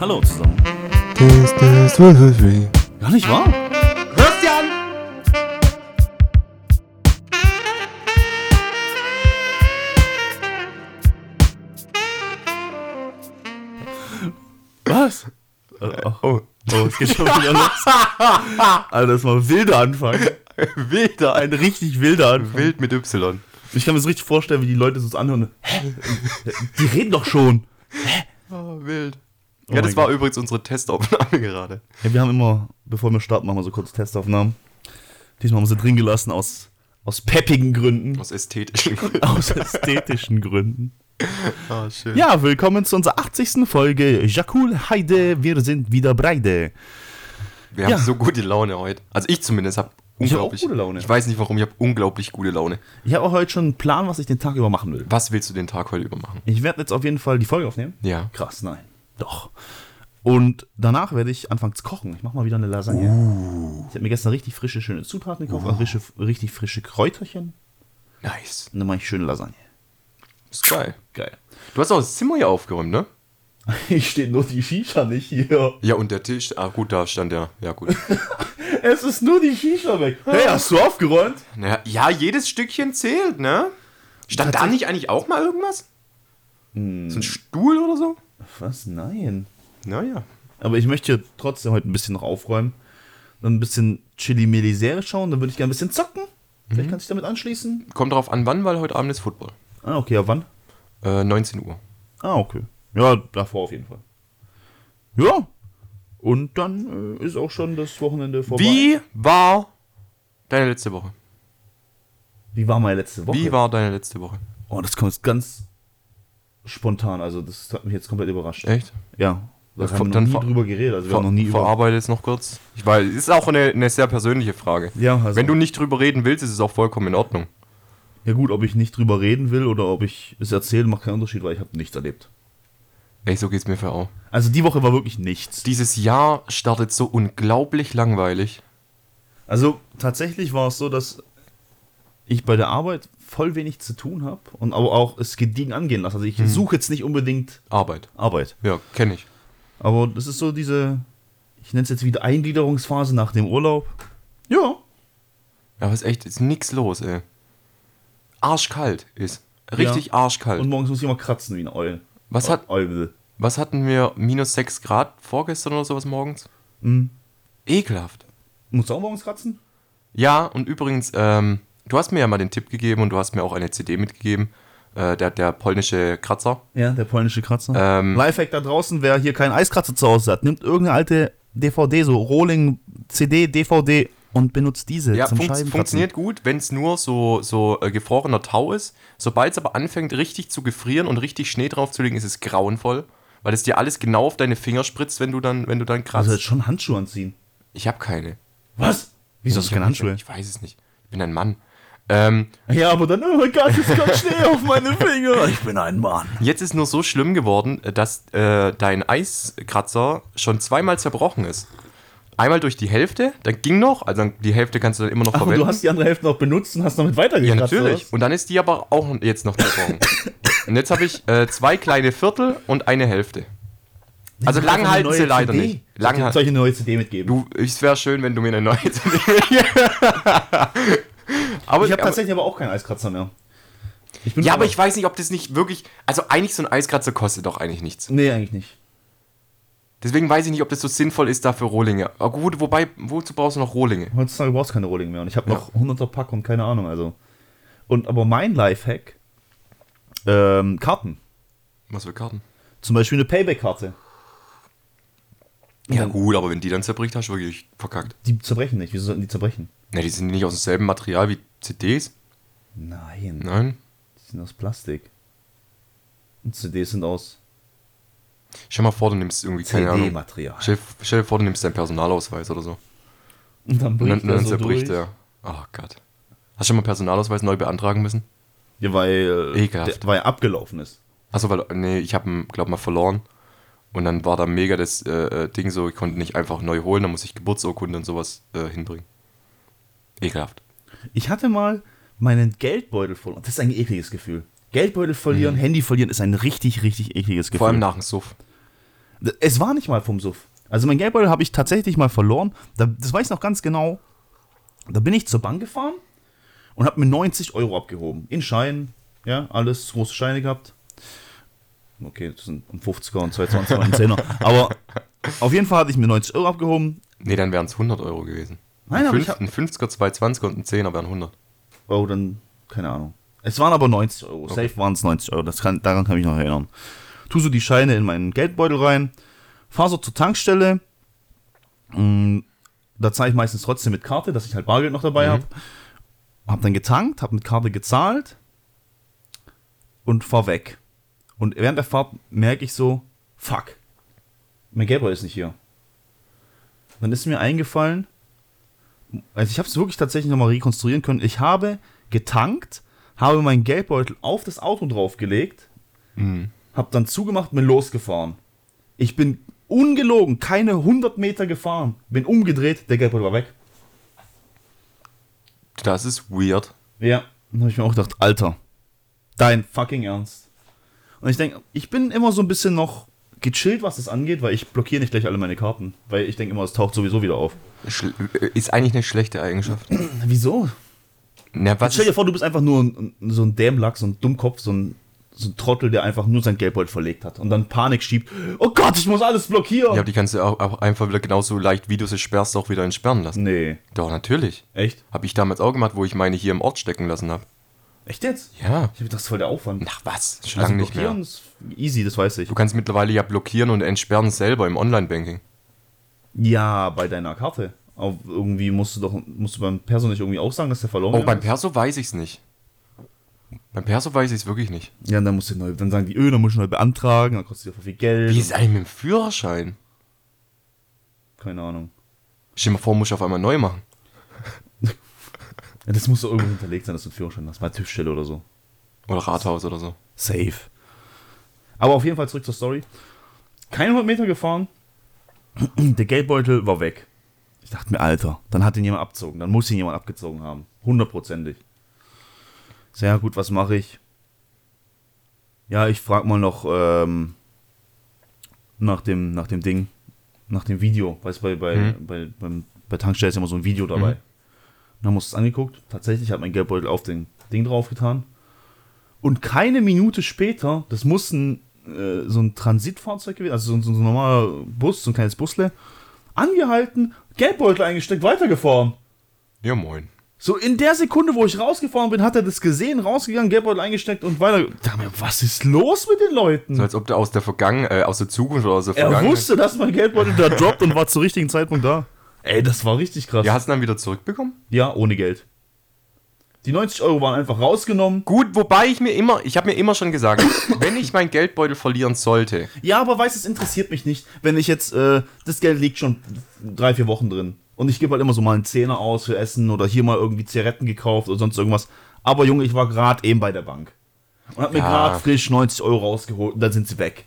Hallo zusammen. Test, test, one, two, three. Gar nicht wahr? Christian! Was? Äh, oh, Oh, es geht schon wieder los. Alter, das war ein wilder Anfang. wilder, Ein richtig wilder Anfang. Wild mit Y. Ich kann mir das richtig vorstellen, wie die Leute uns anhören. Hä? Die reden doch schon. Oh, wild. Oh ja, das mein war Gott. übrigens unsere Testaufnahme gerade. Ja, wir haben immer, bevor wir starten, machen wir so kurz Testaufnahmen. Diesmal haben wir sie drin gelassen aus, aus peppigen Gründen. Aus ästhetischen Gründen. Aus ästhetischen Gründen. Ah, schön. Ja, willkommen zu unserer 80. Folge. Jakul Heide, wir sind wieder breide. Wir haben Ja. so gute Laune heute. Also ich zumindest habe Ich hab auch unglaublich. gute Laune. Ich weiß nicht warum, ich habe unglaublich gute Laune. Ich habe auch heute schon einen Plan, was ich den Tag über machen will. Was willst du den Tag heute über machen? Ich werde jetzt auf jeden Fall die Folge aufnehmen. Ja. Krass, nein. Doch. Und danach werde ich anfangen zu kochen. Ich mache mal wieder eine Lasagne. Ich habe mir gestern richtig frische, schöne Zutaten gekauft, also richtig, richtig frische Kräuterchen. Nice. Und dann mache ich schöne Lasagne. Ist geil. Geil. Du hast auch das Zimmer hier aufgeräumt, ne? Hier steht nur die Shisha nicht hier. Ja, und der Tisch. Ah, gut, da stand der. Ja, gut. Es ist nur die Shisha weg. Hey, hast du aufgeräumt? naja, ja, jedes Stückchen zählt, ne? Stand da nicht eigentlich auch mal irgendwas? Hm. So ein Stuhl oder so? Was? Nein. Naja. Aber ich möchte trotzdem heute ein bisschen noch aufräumen. Dann ein bisschen Chili-Meli-Serie schauen. Dann würde ich gerne ein bisschen zocken. Vielleicht kannst du dich damit anschließen. Kommt drauf an, wann, weil heute Abend ist Football. Ah, okay, ja, wann? Äh, 19 Uhr. Ah, okay. Ja, davor auf jeden Fall. Ja. Und dann äh, ist auch schon das Wochenende vorbei. Wie war deine letzte Woche? Wie war meine letzte Woche? Wie war deine letzte Woche? Oh, das kommt ganz spontan. Also, das hat mich jetzt komplett überrascht. Echt? Ja. Da haben wir noch dann nie drüber geredet. Also, wir haben noch nie verarbeite es noch kurz. Ich weiß, es ist auch eine, eine sehr persönliche Frage. Ja, also, Wenn du nicht drüber reden willst, ist es auch vollkommen in Ordnung. ja, gut, ob ich nicht drüber reden will oder ob ich es erzähle, macht keinen Unterschied, weil ich habe nichts erlebt. Ey, so geht's mir für auch. Also, die Woche war wirklich nichts. Dieses Jahr startet so unglaublich langweilig. Also tatsächlich war es so, dass ich bei der Arbeit voll wenig zu tun habe und aber auch es gediegen angehen lasse. Also ich suche jetzt nicht unbedingt Arbeit. Arbeit. Ja, kenne ich. Aber das ist so diese, ich nenne es jetzt wieder Eingliederungsphase nach dem Urlaub. Ja. Ja, aber ist echt, ist nix los, ey. Arschkalt ist. Richtig Ja. arschkalt. Und morgens muss ich immer kratzen wie eine Eule. was, hat, Eule. was hatten wir? Minus 6 Grad vorgestern oder sowas morgens? Mhm. Ekelhaft. Musst du auch morgens kratzen? Ja, und übrigens, ähm, du hast mir ja mal den Tipp gegeben und du hast mir auch eine CD mitgegeben. Äh, der, der polnische Kratzer. Ja, der polnische Kratzer. Ähm, Lifehack da draußen, wer hier keinen Eiskratzer zu Hause hat, nimmt irgendeine alte DVD, so Rolling CD, DVD und benutzt diese Ja, zum funkt, funktioniert gut, wenn es nur so, so äh, gefrorener Tau ist. Sobald es aber anfängt, richtig zu gefrieren und richtig Schnee draufzulegen, ist es grauenvoll. Weil es dir alles genau auf deine Finger spritzt, wenn du dann, wenn du dann kratzt. Also jetzt schon Handschuhe anziehen. ich habe keine. Was? Wieso hast du keine Handschuhe? Ich weiß es nicht. Ich bin ein Mann. Ähm, Ja, aber dann, oh mein Gott, jetzt kommt Schnee auf meine Finger. Ich bin ein Mann. jetzt ist nur so schlimm geworden, dass äh, dein Eiskratzer schon zweimal zerbrochen ist. Einmal durch die Hälfte, dann ging noch, also die Hälfte kannst du dann immer noch Ach, verwenden. du hast die andere Hälfte noch benutzt und hast damit Ja, weitergekratzt. natürlich. Und dann ist die aber auch jetzt noch zerbrochen. und jetzt habe ich äh, zwei kleine Viertel und eine Hälfte. Also lang halten sie leider nicht. Lang Lang Soll ich eine neue CD mitgeben? Du, es wäre schön, wenn du mir eine neue CD aber, ich habe tatsächlich aber auch keinen Eiskratzer mehr. Ich bin Ja, aber ich weiß nicht, ob das nicht wirklich. Also, eigentlich so ein Eiskratzer kostet doch eigentlich nichts. Nee, eigentlich nicht. Deswegen weiß ich nicht, ob das so sinnvoll ist, dafür Rohlinge. Aber gut, wobei, wozu brauchst du noch Rohlinge? Heutzutage brauchst du keine Rohling mehr. Und ich habe noch 100er Pack und keine Ahnung. Also. Und aber mein Lifehack: ähm, Karten. Was für Karten? Zum Beispiel eine Payback-Karte. Ja, gut, aber wenn die dann zerbricht, hast du wirklich verkackt. Die zerbrechen nicht. Wieso sollten die zerbrechen? Ne, die sind nicht aus demselben Material wie CDs. Nein, Nein. die sind aus Plastik. Und CDs sind aus Stell mal vor, du nimmst irgendwie, keine Ahnung. CD-Material. Stell, stell dir vor, du nimmst deinen Personalausweis oder so. Und dann Und bricht dann, und er dann so zerbricht durch. er. Oh Gott. Hast du schon mal Personalausweis neu beantragen müssen? Ja, weil, äh, Ekelhaft. der, weil er abgelaufen ist. Achso, weil, nee, ich habe ihn, glaub mal, verloren. Und dann war da mega das äh, äh, Ding so, ich konnte nicht einfach neu holen, da muss ich Geburtsurkunde und sowas äh, hinbringen. Ekelhaft. Ich hatte mal meinen Geldbeutel verloren. Das ist ein ekliges Gefühl. Geldbeutel verlieren, Handy verlieren ist ein richtig, richtig ekliges Gefühl. Mhm. Vor allem nach dem Suff. Es war nicht mal vom Suff. Also mein Geldbeutel habe ich tatsächlich mal verloren. Da, das weiß ich noch ganz genau. Da bin ich zur Bank gefahren und habe mir 90 Euro abgehoben. In Scheinen, ja, alles große Scheine gehabt. Okay, das sind ein 50er und 220er und ein 10er. Aber auf jeden Fall hatte ich mir 90 Euro abgehoben. Nee, dann wären es 100 Euro gewesen. Nein, ein, aber ich Fünf- hab- ein 50er, zwei 20er und ein 10er wären 100. Oh, dann, keine Ahnung. Es waren aber 90 Euro. Safe waren es 90 Euro. Das kann, daran kann ich mich noch erinnern. Tu so die Scheine in meinen Geldbeutel rein, fahr so zur Tankstelle. Mm, Da zahle ich meistens trotzdem mit Karte, dass ich halt Bargeld noch dabei Mhm. habe. Hab dann getankt, hab mit Karte gezahlt und fahr weg. Und während der Fahrt merke ich so, fuck, mein Geldbeutel ist nicht hier. Dann ist mir eingefallen, also ich habe es wirklich tatsächlich nochmal rekonstruieren können. Ich habe getankt, habe meinen Geldbeutel auf das Auto draufgelegt, Mhm. habe dann zugemacht, bin losgefahren. Ich bin ungelogen, keine 100 Meter gefahren, bin umgedreht, der Geldbeutel war weg. Das ist weird. Ja, dann habe ich mir auch gedacht, Alter, dein fucking Ernst. Und ich denke, ich bin immer so ein bisschen noch gechillt, was das angeht, weil ich blockiere nicht gleich alle meine Karten, weil ich denke immer, es taucht sowieso wieder auf. Äh, ist eigentlich eine schlechte Eigenschaft. Wieso? Na, was Stell dir vor, du bist einfach nur ein, so ein Dämlack, so ein Dummkopf, so ein, so ein Trottel, der einfach nur sein Geldbeutel verlegt hat und dann Panik schiebt. Oh Gott, ich muss alles blockieren. ja, die kannst du auch, auch einfach wieder genauso leicht, wie du sie sperrst, auch wieder entsperren lassen. nee, Doch, natürlich. echt? Habe ich damals auch gemacht, wo ich meine hier im Ort stecken lassen habe. Echt jetzt? Ja. Ich hab das ist voll der Aufwand. Ach was, schon also lange nicht blockieren mehr. ist easy, das weiß ich. Du kannst mittlerweile ja blockieren und entsperren selber im Online-Banking. Ja, bei deiner Karte. Aber irgendwie musst du doch, musst du beim Perso nicht irgendwie auch sagen, dass der verloren Oh, gegangen beim ist? Perso weiß ich es nicht. Beim Perso weiß ich es wirklich nicht. Ja, dann musst du neu, dann sagen die, öh, dann musst du neu beantragen, dann kostet dir voll viel Geld. Wie ist eigentlich mit dem Führerschein? Keine Ahnung. Stell dir mal vor, muss ich auf einmal neu machen. Ja, das muss doch irgendwo hinterlegt sein, dass du einen Führerschein hast. Bei TÜV-Stelle oder so. Oder Rathaus oder so. Safe. Aber auf jeden Fall zurück zur Story. Keine 100 Meter gefahren. Der Geldbeutel war weg. Ich dachte mir, Alter, dann hat ihn jemand abgezogen. Dann muss ihn jemand abgezogen haben. Hundertprozentig. Sehr gut, was mache ich? Ja, ich frage mal noch ähm, nach, dem, nach dem Ding, nach dem Video. Weißt du, bei, bei, Mhm. bei, beim, bei Tankstelle ist immer so ein Video dabei. Mhm. Dann haben wir uns das angeguckt. Tatsächlich hat mein Geldbeutel auf den Ding drauf getan. Und keine Minute später, das muss ein, äh, so ein Transitfahrzeug gewesen, also so, ein- so ein normaler Bus, so ein kleines Busle, angehalten, Geldbeutel eingesteckt, weitergefahren. Ja, moin. So in der Sekunde, wo ich rausgefahren bin, hat er das gesehen, rausgegangen, Geldbeutel eingesteckt und weiter. Da mir, was ist los mit den Leuten? So als ob du aus der Vergangenheit, äh, aus der Zukunft oder aus der er Vergangenheit. wusste, dass mein Geldbeutel da droppt und war zum richtigen Zeitpunkt da. Ey, das war richtig krass. Ja, hast du dann wieder zurückbekommen? ja ohne Geld. Die 90 Euro waren einfach rausgenommen. Gut, wobei ich mir immer, ich habe mir immer schon gesagt, wenn ich meinen Geldbeutel verlieren sollte, Ja, aber weißt du, es interessiert mich nicht, wenn ich jetzt, äh, das Geld liegt schon drei, vier Wochen drin. Und ich gebe halt immer so mal einen Zehner aus für Essen oder hier mal irgendwie Zigaretten gekauft oder sonst irgendwas. Aber Junge, ich war gerade eben bei der Bank. Und hab mir Ja. gerade frisch 90 Euro rausgeholt und dann sind sie weg.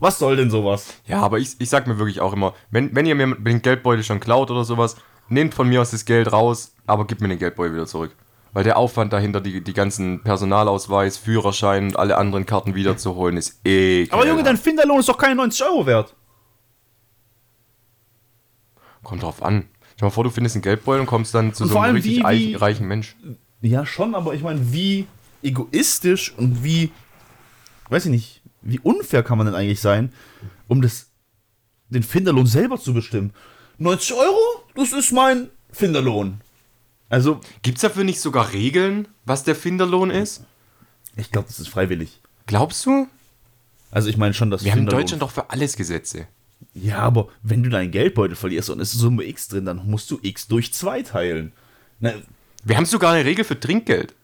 Was soll denn sowas? ja, aber ich, ich sag mir wirklich auch immer, wenn, wenn ihr mir den Geldbeutel schon klaut oder sowas, nehmt von mir aus das Geld raus, aber gebt mir den Geldbeutel wieder zurück. Weil der Aufwand dahinter, die, die ganzen Personalausweis, Führerschein und alle anderen Karten wiederzuholen, ist eh. Aber Junge, dein Finderlohn ist doch keine 90 Euro wert. Kommt drauf an. Stell dir mal vor, du findest einen Geldbeutel und kommst dann zu Und so einem richtig wie- eichen- wie- reichen Mensch. Ja, schon, aber ich meine, wie egoistisch und wie, weiß ich nicht, wie unfair kann man denn eigentlich sein, um das, den Finderlohn selber zu bestimmen? 90 Euro? Das ist mein Finderlohn. Also, Gibt's dafür nicht sogar Regeln, was der Finderlohn ist? ich glaube, das ist freiwillig. Glaubst du? Also, ich meine schon, dass Wir haben in Deutschland doch für alles Gesetze. Ja, aber wenn du deinen Geldbeutel verlierst und es ist Summe X drin, dann musst du X durch 2 teilen. Na, Wir haben sogar eine Regel für Trinkgeld.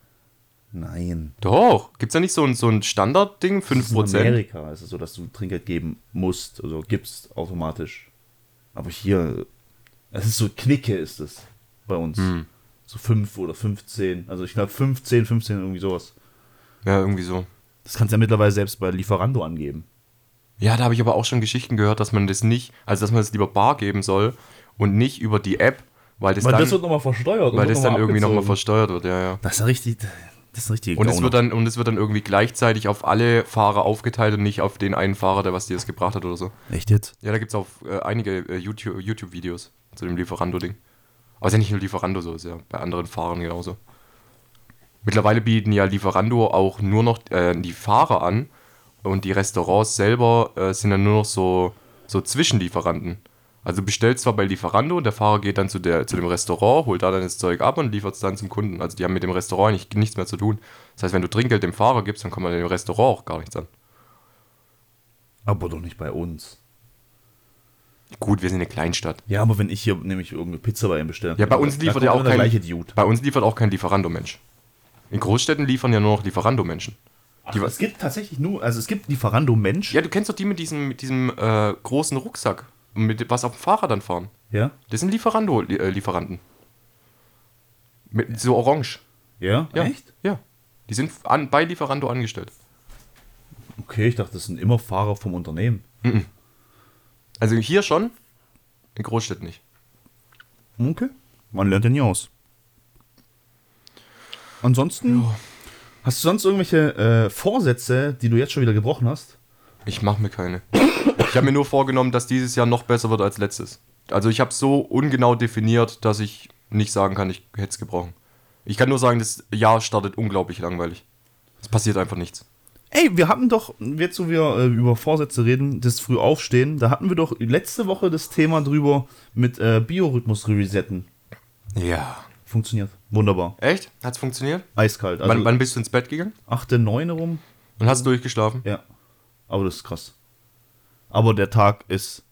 nein. Doch. Gibt's da nicht so ein, so ein Standardding, Das ist in 5%? Amerika ist es so, dass du Trinkgeld geben musst, also gibst automatisch. Aber hier, es ist so Knicke ist es bei uns. Hm. So 5 oder 15. Also ich glaube 15, 15, irgendwie sowas. Ja, irgendwie so. Das kannst du ja mittlerweile selbst bei Lieferando angeben. Ja, da habe ich aber auch schon Geschichten gehört, dass man das nicht, also dass man das lieber bar geben soll und nicht über die App, weil das Weil dann, das wird nochmal versteuert. weil das dann noch mal irgendwie nochmal versteuert wird, ja, ja. Das ist ja richtig. Das ist ein richtiger Und es, wird dann, und es wird dann irgendwie gleichzeitig auf alle Fahrer aufgeteilt und nicht auf den einen Fahrer, der was dir das gebracht hat oder so. Echt jetzt? Ja, da gibt es auch äh, einige äh, YouTube- YouTube-Videos zu dem Lieferando-Ding. Aber es ist ja nicht nur Lieferando so, ist ja bei anderen Fahrern genauso. Mittlerweile bieten ja Lieferando auch nur noch äh, die Fahrer an und die Restaurants selber äh, sind dann nur noch so, so Zwischenlieferanten. Also bestellst zwar bei Lieferando und der Fahrer geht dann zu, der, zu dem Restaurant, holt da dann das Zeug ab und liefert es dann zum Kunden. Also die haben mit dem Restaurant nicht, nichts mehr zu tun. Das heißt, wenn du Trinkgeld dem Fahrer gibst, dann kommt man dem Restaurant auch gar nichts an. Aber doch nicht bei uns. Gut, wir sind eine Kleinstadt. Ja, aber wenn ich hier nämlich irgendeine Pizza bei ihm bestelle. Ja, bei uns liefert ja auch kein, gleiche Dude. bei uns liefert auch kein Lieferando-Mensch. In Großstädten liefern ja nur noch Lieferando-Menschen. Ach, es gibt tatsächlich nur, also es gibt Lieferando Mensch. Ja, du kennst doch die mit diesem, mit diesem äh, großen Rucksack, mit was auf dem Fahrrad dann fahren. Ja? Das sind Lieferando-Lieferanten. Mit so orange. Ja? Ja. Echt? Ja. Die sind an, bei Lieferando angestellt. Okay, ich dachte, das sind immer Fahrer vom Unternehmen. Also hier schon, in Großstädten nicht. Okay. Man lernt ja nie aus. Ansonsten, hast du sonst irgendwelche äh, Vorsätze, die du jetzt schon wieder gebrochen hast? Ich mache mir keine. Ich habe mir nur vorgenommen, dass dieses Jahr noch besser wird als letztes. Also ich habe so ungenau definiert, dass ich nicht sagen kann, ich hätte es gebrochen. Ich kann nur sagen, das Jahr startet unglaublich langweilig. Es passiert einfach nichts. Ey, wir hatten doch, jetzt wo wir äh, über Vorsätze reden, das früh aufstehen, da hatten wir doch letzte Woche das Thema drüber mit äh, Biorhythmus resetten. Ja. Funktioniert. Wunderbar. Echt? Hat's funktioniert? Eiskalt. Also wann, wann bist du ins Bett gegangen? 8., 9. rum. Und hast durchgeschlafen? Ja. Aber das ist krass. Aber der Tag ist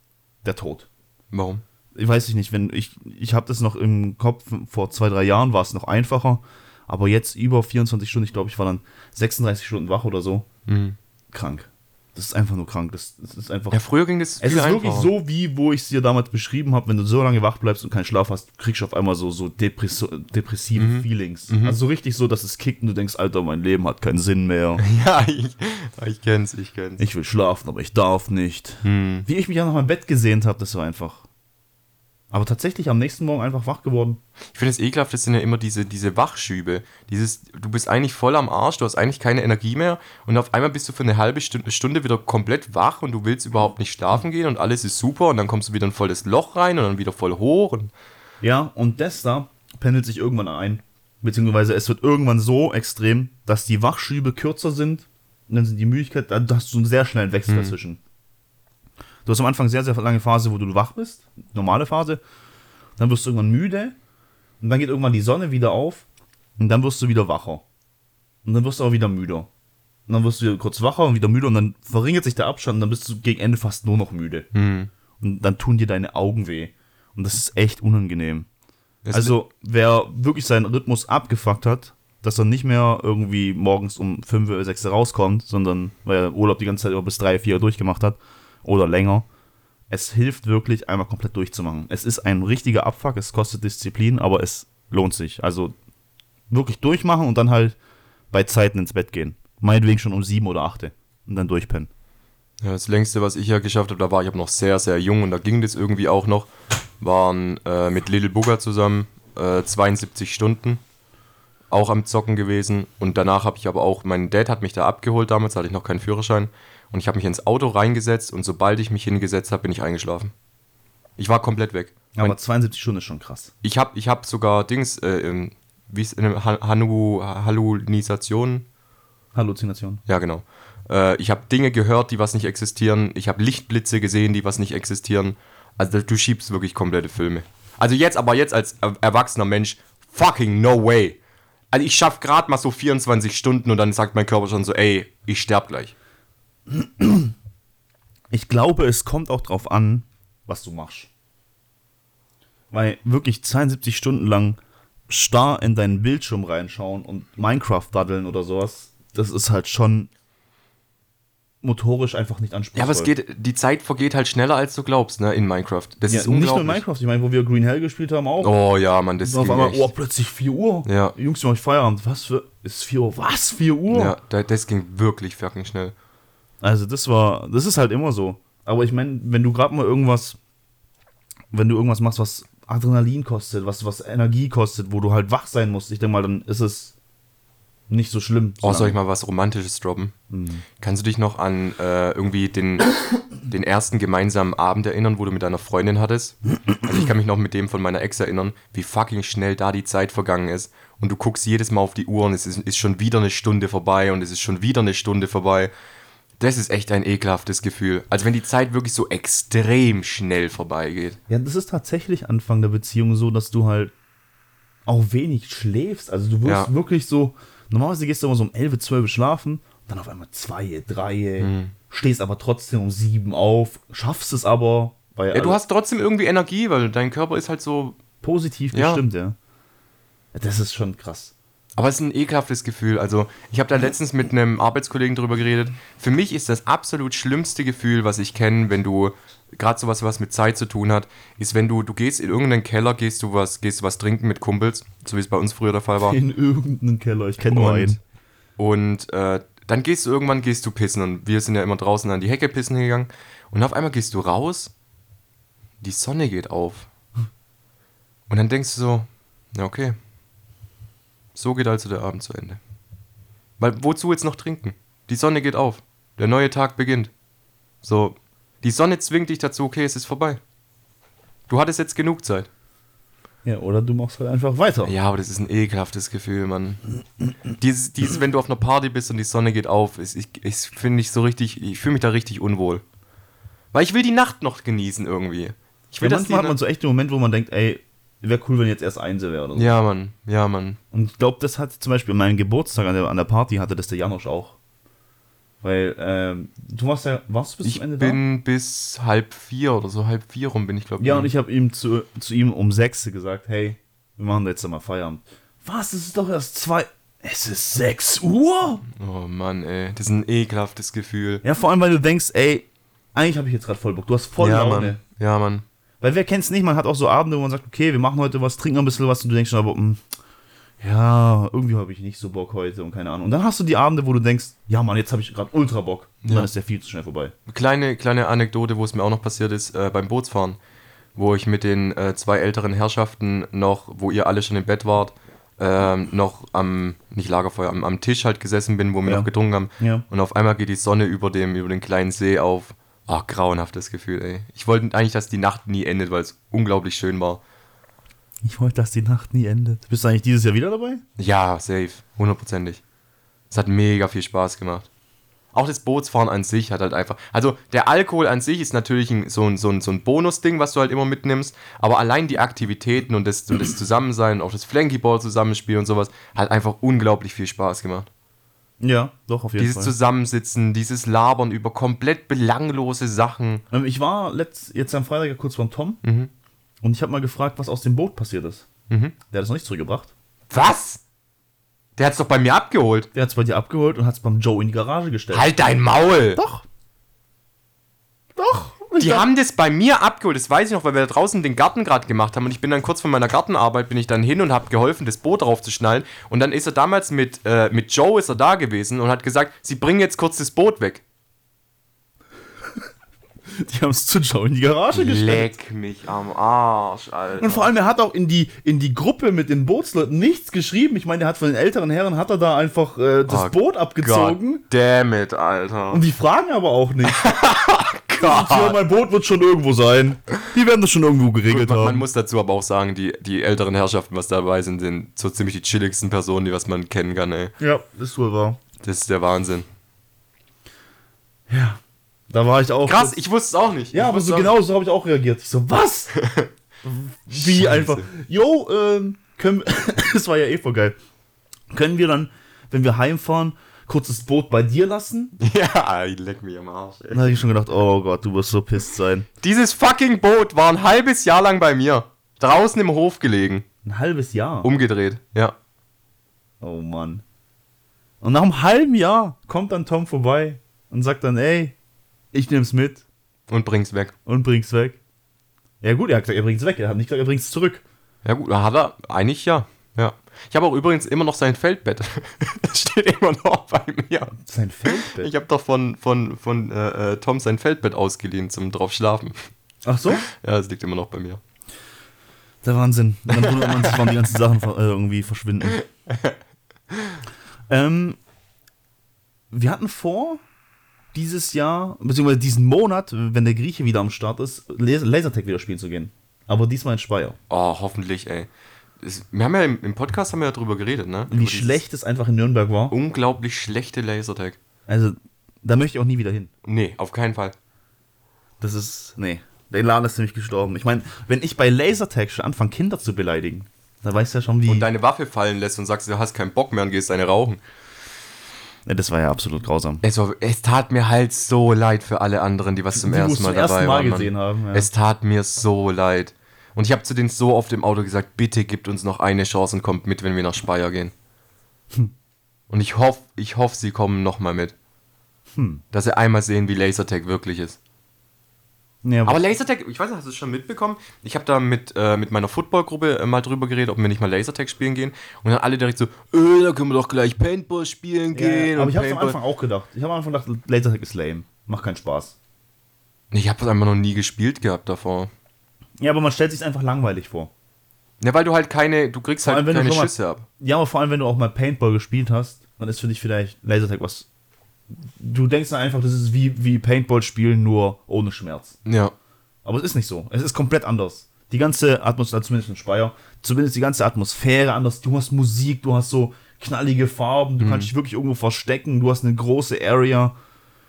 der Tod. Warum? Ich weiß nicht, wenn ich, ich habe das noch im Kopf, vor zwei, drei Jahren war es noch einfacher, aber jetzt über 24 Stunden, ich glaube, ich war dann 36 Stunden wach oder so. Krank. Das ist einfach nur krank. Das, das ist einfach. Ja, früher ging das es viel ist wirklich einfacher. so, wie wo ich es dir damals beschrieben habe, wenn du so lange wach bleibst und keinen Schlaf hast, kriegst du auf einmal so, so depresso, depressive Mhm. Feelings. Also so richtig so, dass es kickt und du denkst, Alter, mein Leben hat keinen Sinn mehr. Ja, ich, ich kenn's, ich kenn's. Ich will schlafen, aber ich darf nicht. Hm. Wie ich mich ja noch im Bett gesehnt habe, das war einfach. Aber tatsächlich am nächsten Morgen einfach wach geworden. Ich finde es ekelhaft, das sind ja immer diese, diese Wachschübe. Dieses, du bist eigentlich voll am Arsch, du hast eigentlich keine Energie mehr und auf einmal bist du für eine halbe Stunde, Stunde wieder komplett wach und du willst überhaupt nicht schlafen gehen und alles ist super und dann kommst du wieder in ein volles Loch rein und dann wieder voll hoch. Und Ja, und das da pendelt sich irgendwann ein. Beziehungsweise es wird irgendwann so extrem, dass die Wachschübe kürzer sind. Und dann sind die Müdigkeit, da hast du einen sehr schnellen Wechsel dazwischen. Du hast am Anfang sehr, sehr lange Phase, wo du wach bist, normale Phase. Dann wirst du irgendwann müde. Und dann geht irgendwann die Sonne wieder auf. Und dann wirst du wieder wacher. Und dann wirst du auch wieder müder. Und dann wirst du kurz wacher und wieder müde. Und dann verringert sich der Abstand. Und dann bist du gegen Ende fast nur noch müde. Und dann tun dir deine Augen weh. Und das ist echt unangenehm. es Also, wer wirklich seinen Rhythmus abgefuckt hat, dass er nicht mehr irgendwie morgens um 5 oder 6 rauskommt, sondern weil er Urlaub die ganze Zeit über bis 3, 4 durchgemacht hat oder länger, es hilft wirklich, einmal komplett durchzumachen. Es ist ein richtiger Abfuck, es kostet Disziplin, aber es lohnt sich. Also wirklich durchmachen und dann halt bei Zeiten ins Bett gehen. Meinetwegen schon um 7 oder 8 und dann durchpennen. Ja, das längste, was ich ja geschafft habe, da war ich aber noch sehr, sehr jung und da ging das irgendwie auch noch, waren äh, mit Little Booger zusammen äh, 72 Stunden, auch am Zocken gewesen und danach habe ich aber auch, mein Dad hat mich da abgeholt damals, hatte ich noch keinen Führerschein und ich habe mich ins Auto reingesetzt und sobald ich mich hingesetzt habe, bin ich eingeschlafen. Ich war komplett weg. Aber 72 Stunden ist schon krass. Ich habe ich hab sogar Dings, äh, ähm, wie ist in Hanu, Hallunisationen, Halluzination. ja, genau. Äh, ich habe Dinge gehört, die was nicht existieren. Ich habe Lichtblitze gesehen, die was nicht existieren. Also du schiebst wirklich komplette Filme. Also jetzt, aber jetzt als er erwachsener Mensch, fucking no way. Also ich schaff gerade mal so 24 Stunden und dann sagt mein Körper schon so, ey, ich sterb gleich. Ich glaube, es kommt auch drauf an, was du machst. Weil wirklich 72 Stunden lang starr in deinen Bildschirm reinschauen und Minecraft daddeln oder sowas, das ist halt schon motorisch einfach nicht anspruchsvoll. Ja, aber es geht, die Zeit vergeht halt schneller, als du glaubst, ne, in Minecraft. Das Ja, ist nicht nur in unglaublich. Minecraft, ich meine, wo wir Green Hell gespielt haben auch. Oh ja, Mann, das Und auf einmal, echt. oh, plötzlich 4 Uhr. Ja. Jungs, wir machen Feierabend. Was für. Ist 4 Uhr? Was? 4 Uhr? Ja, da- das ging wirklich fucking schnell. Also das war, das ist halt immer so. Aber ich meine, wenn du gerade mal irgendwas, wenn du irgendwas machst, was Adrenalin kostet, was, was Energie kostet, wo du halt wach sein musst, ich denke mal, dann ist es nicht so schlimm. Oh, soll ich mal was Romantisches droppen? Mhm. Kannst du dich noch an äh, irgendwie den, den ersten gemeinsamen Abend erinnern, wo du mit deiner Freundin hattest? Also ich kann mich noch mit dem von meiner Ex erinnern, wie fucking schnell da die Zeit vergangen ist. Und du guckst jedes Mal auf die Uhr und es ist, ist schon wieder eine Stunde vorbei und es ist schon wieder eine Stunde vorbei. Das ist echt ein ekelhaftes Gefühl. Also wenn die Zeit wirklich so extrem schnell vorbeigeht. Ja, das ist tatsächlich Anfang der Beziehung so, dass du halt auch wenig schläfst. Also du wirst Ja. wirklich so, normalerweise gehst du immer so um 11, 12 schlafen, dann auf einmal 2, 3, Mhm. stehst aber trotzdem um 7 auf, schaffst es aber, Ja, du hast trotzdem irgendwie Energie, weil dein Körper ist halt so positiv Ja. gestimmt, ja. ja. Das ist schon krass. Aber es ist ein ekelhaftes Gefühl. Also, ich habe da letztens mit einem Arbeitskollegen drüber geredet. Für mich ist das absolut schlimmste Gefühl, was ich kenne, wenn du gerade sowas, was mit Zeit zu tun hat, ist, wenn du, du gehst in irgendeinen Keller, gehst du was, gehst du was trinken mit Kumpels, so wie es bei uns früher der Fall war. In irgendeinen Keller, ich kenne nur einen. Und, und äh, dann gehst du irgendwann gehst du pissen und wir sind ja immer draußen an die Hecke pissen gegangen und auf einmal gehst du raus, die Sonne geht auf und dann denkst du so, ja okay, so geht also der Abend zu Ende. Weil wozu jetzt noch trinken? Die Sonne geht auf, der neue Tag beginnt. So, die Sonne zwingt dich dazu, okay, es ist vorbei. Du hattest jetzt genug Zeit. Ja, oder du machst halt einfach weiter. Ja, aber das ist ein ekelhaftes Gefühl, Mann. Dieses, dieses, wenn du auf einer Party bist und die Sonne geht auf, ist, ich, ich finde ich so richtig, ich fühle mich da richtig unwohl. Weil ich will die Nacht noch genießen irgendwie. Ich will Ja, manchmal hat man so echt den Moment, wo man denkt, ey, wäre cool, wenn jetzt erst Einse wäre oder so. Ja, Mann, ja, Mann. Und ich glaube, das hat zum Beispiel an meinem Geburtstag an der, an der Party hatte das der Janosch auch. Weil, ähm, du warst ja, warst du bis Ich zum Ende bin bis halb vier oder so, halb vier rum bin ich, glaube da? Ja, und ich habe ihm zu, zu ihm um sechs gesagt, hey, wir machen da jetzt mal Feierabend. Was, es ist doch erst zwei, es ist sechs Uhr? Oh Mann, ey, das ist ein ekelhaftes Gefühl. Ja, vor allem, weil du denkst, ey, eigentlich habe ich jetzt gerade voll Bock, du hast voll ja, Laune. Mann. Ja, Mann. Weil wer kennt's nicht, man hat auch so Abende, wo man sagt, okay, wir machen heute was, trinken ein bisschen was und du denkst schon, aber, mh, ja, irgendwie habe ich nicht so Bock heute und keine Ahnung. Und dann hast du die Abende, wo du denkst, ja Mann, jetzt habe ich gerade ultra Bock. Und Ja. dann ist der viel zu schnell vorbei. Kleine, kleine Anekdote, wo es mir auch noch passiert ist, äh, beim Bootsfahren, wo ich mit den äh, zwei älteren Herrschaften noch, wo ihr alle schon im Bett wart, ähm, noch am, nicht Lagerfeuer, am, am Tisch halt gesessen bin, wo wir Ja. noch getrunken haben. Ja. Und auf einmal geht die Sonne über dem, über den kleinen See auf. Ah, grauenhaftes Gefühl, ey. Ich wollte eigentlich, dass die Nacht nie endet, weil es unglaublich schön war. Ich wollte, dass die Nacht nie endet. Bist du eigentlich dieses Jahr wieder dabei? Ja, safe, hundertprozentig. Es hat mega viel Spaß gemacht. Auch das Bootsfahren an sich hat halt einfach. Also der Alkohol an sich ist natürlich ein, so ein, so ein, so ein Bonusding, was du halt immer mitnimmst. Aber allein die Aktivitäten und das, und das Zusammensein, auch das Flankyball zusammenspielen und sowas, hat einfach unglaublich viel Spaß gemacht. Ja, doch, auf jeden Dieses Fall. Zusammensitzen, dieses Labern über komplett belanglose Sachen. Ähm, ich war letzt, jetzt am Freitag ja kurz beim Tom Mhm. und ich habe mal gefragt, was aus dem Boot passiert ist. Mhm. Der hat es noch nicht zurückgebracht. Was? Der hat's doch bei mir abgeholt. Der hat es bei dir abgeholt und hat es beim Joe in die Garage gestellt. Halt dein Maul! Doch. Doch. Die haben das bei mir abgeholt, das weiß ich noch, weil wir da draußen den Garten gerade gemacht haben und ich bin dann kurz vor meiner Gartenarbeit, bin ich dann hin und habe geholfen, das Boot draufzuschnallen und dann ist er damals mit, äh, mit Joe ist er da gewesen und hat gesagt, sie bringen jetzt kurz das Boot weg. Die haben es zu Joe in die Garage gestellt. Leck mich am Arsch, Alter. Und vor allem, er hat auch in die, in die Gruppe mit den Bootsleuten nichts geschrieben. Ich meine, der hat von den älteren Herren, hat er da einfach äh, das Oh Boot abgezogen. God damn it, Alter. Und die fragen aber auch nicht. ja, mein Boot wird schon irgendwo sein. Die werden das schon irgendwo geregelt Man, haben. man muss dazu aber auch sagen, die, die älteren Herrschaften, was dabei sind, sind so ziemlich die chilligsten Personen, die was man kennen kann, ey. ja, ist wohl wahr. Das ist der Wahnsinn. Ja. Da war ich auch. Krass, ich wusste es auch nicht. Ja, Ich aber so auch- genau so habe ich auch reagiert. Ich so, was? Wie Scheiße. einfach. Jo, ähm, können wir, das war ja eh voll geil. Können wir dann, wenn wir heimfahren, kurz das Boot bei dir lassen? Ja, ich leck mich am Arsch, ey. Dann habe ich schon gedacht, oh Gott, du wirst so pisst sein. Dieses fucking Boot war ein halbes Jahr lang bei mir. Draußen im Hof gelegen. Ein halbes Jahr. Umgedreht, ja. Oh Mann. Und nach einem halben Jahr kommt dann Tom vorbei und sagt dann, ey, ich nehm's mit Und bring's weg. und bring's weg. Ja gut, er hat gesagt, er bringt's weg. Er hat nicht gesagt, er bringt's zurück. Ja gut, hat er eigentlich ja. Ich habe auch übrigens immer noch sein Feldbett. Das steht immer noch bei mir. Sein Feldbett. Ich habe doch von, von, von äh, äh, Tom sein Feldbett ausgeliehen zum drauf schlafen. Ach so? Ja, es liegt immer noch bei mir. Der Wahnsinn. Dann wundert man sich, warum die ganzen Sachen äh, irgendwie verschwinden. Ähm, wir hatten vor, dieses Jahr, beziehungsweise diesen Monat, wenn der Grieche wieder am Start ist, Las- Lasertag wieder spielen zu gehen. Aber diesmal in Speyer. Oh, hoffentlich, ey. Wir haben ja im, im Podcast haben wir ja drüber geredet, ne? Wie schlecht es einfach in Nürnberg war. Unglaublich schlechte Lasertag. Also, da möchte ich auch nie wieder hin. Nee, auf keinen Fall. Das ist, nee, der Laden ist nämlich gestorben. Ich meine, wenn ich bei Lasertag schon anfange, Kinder zu beleidigen, dann weißt du ja schon, wie. Und deine Waffe fallen lässt und sagst, du hast keinen Bock mehr und gehst eine rauchen. ja, das war ja absolut grausam. Es, war, es tat mir halt so leid für alle anderen, die was zum Die, ersten Mal zum ersten dabei Mal waren. Gesehen haben, ja. Es tat mir so leid. Und ich habe zu denen so oft im Auto gesagt, bitte gibt uns noch eine Chance und kommt mit, wenn wir nach Speyer gehen. Hm. Und ich hoffe, ich hoffe, sie kommen nochmal mit. Hm. Dass sie einmal sehen, wie Lasertag wirklich ist. Ja, Aber Lasertag, ich weiß nicht, hast du es schon mitbekommen? Ich habe da mit, äh, mit meiner Footballgruppe äh, mal drüber geredet, ob wir nicht mal Lasertag spielen gehen. Und dann alle direkt so, äh, da können wir doch gleich Paintball spielen ja, gehen. aber ich habe am Anfang auch gedacht. Ich habe am Anfang gedacht, Lasertag ist lame. Macht keinen Spaß. Ich habe das einfach noch nie gespielt gehabt davor. Ja, aber man stellt sich einfach langweilig vor. Ja, weil du halt keine, du kriegst halt allem, keine mal- Schüsse ab. Ja, aber vor allem, wenn du auch mal Paintball gespielt hast, dann ist für dich vielleicht Lasertag was. Du denkst dann einfach, das ist wie, wie Paintball spielen, nur ohne Schmerz. Ja. Aber es ist nicht so. Es ist komplett anders. Die ganze Atmosphäre, zumindest in Speyer, zumindest die ganze Atmosphäre anders. Du hast Musik, du hast so knallige Farben, du kannst dich wirklich irgendwo verstecken, du hast eine große Area.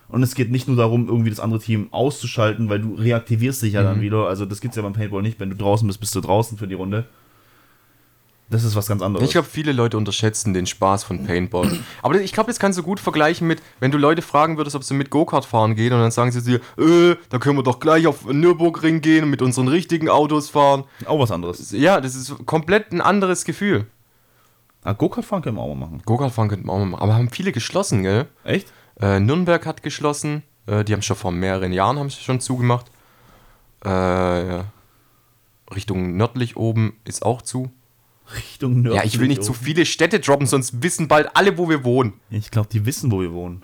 Und es geht nicht nur darum, irgendwie das andere Team auszuschalten, weil du reaktivierst dich ja dann wieder. Also das gibt's ja beim Paintball nicht. Wenn du draußen bist, bist du draußen für die Runde. Das ist was ganz anderes. Ich glaube, viele Leute unterschätzen den Spaß von Paintball. Aber ich glaube, das kannst du gut vergleichen mit, wenn du Leute fragen würdest, ob sie mit Go-Kart fahren gehen und dann sagen sie dir, äh, da können wir doch gleich auf Nürburgring gehen und mit unseren richtigen Autos fahren. auch was anderes. Ja, das ist komplett ein anderes Gefühl. Ah, Go-Kart fahren können wir auch mal machen. Go-Kart fahren könnten wir auch mal machen. Aber haben viele geschlossen, gell? Echt? Äh, Nürnberg hat geschlossen. Äh, die haben schon vor mehreren Jahren haben sie schon zugemacht. Äh. Richtung nördlich oben ist auch zu. Richtung Nürnberg. Ja, ich will nicht zu viele Städte droppen, sonst wissen bald alle, wo wir wohnen. Ich glaube, die wissen, wo wir wohnen.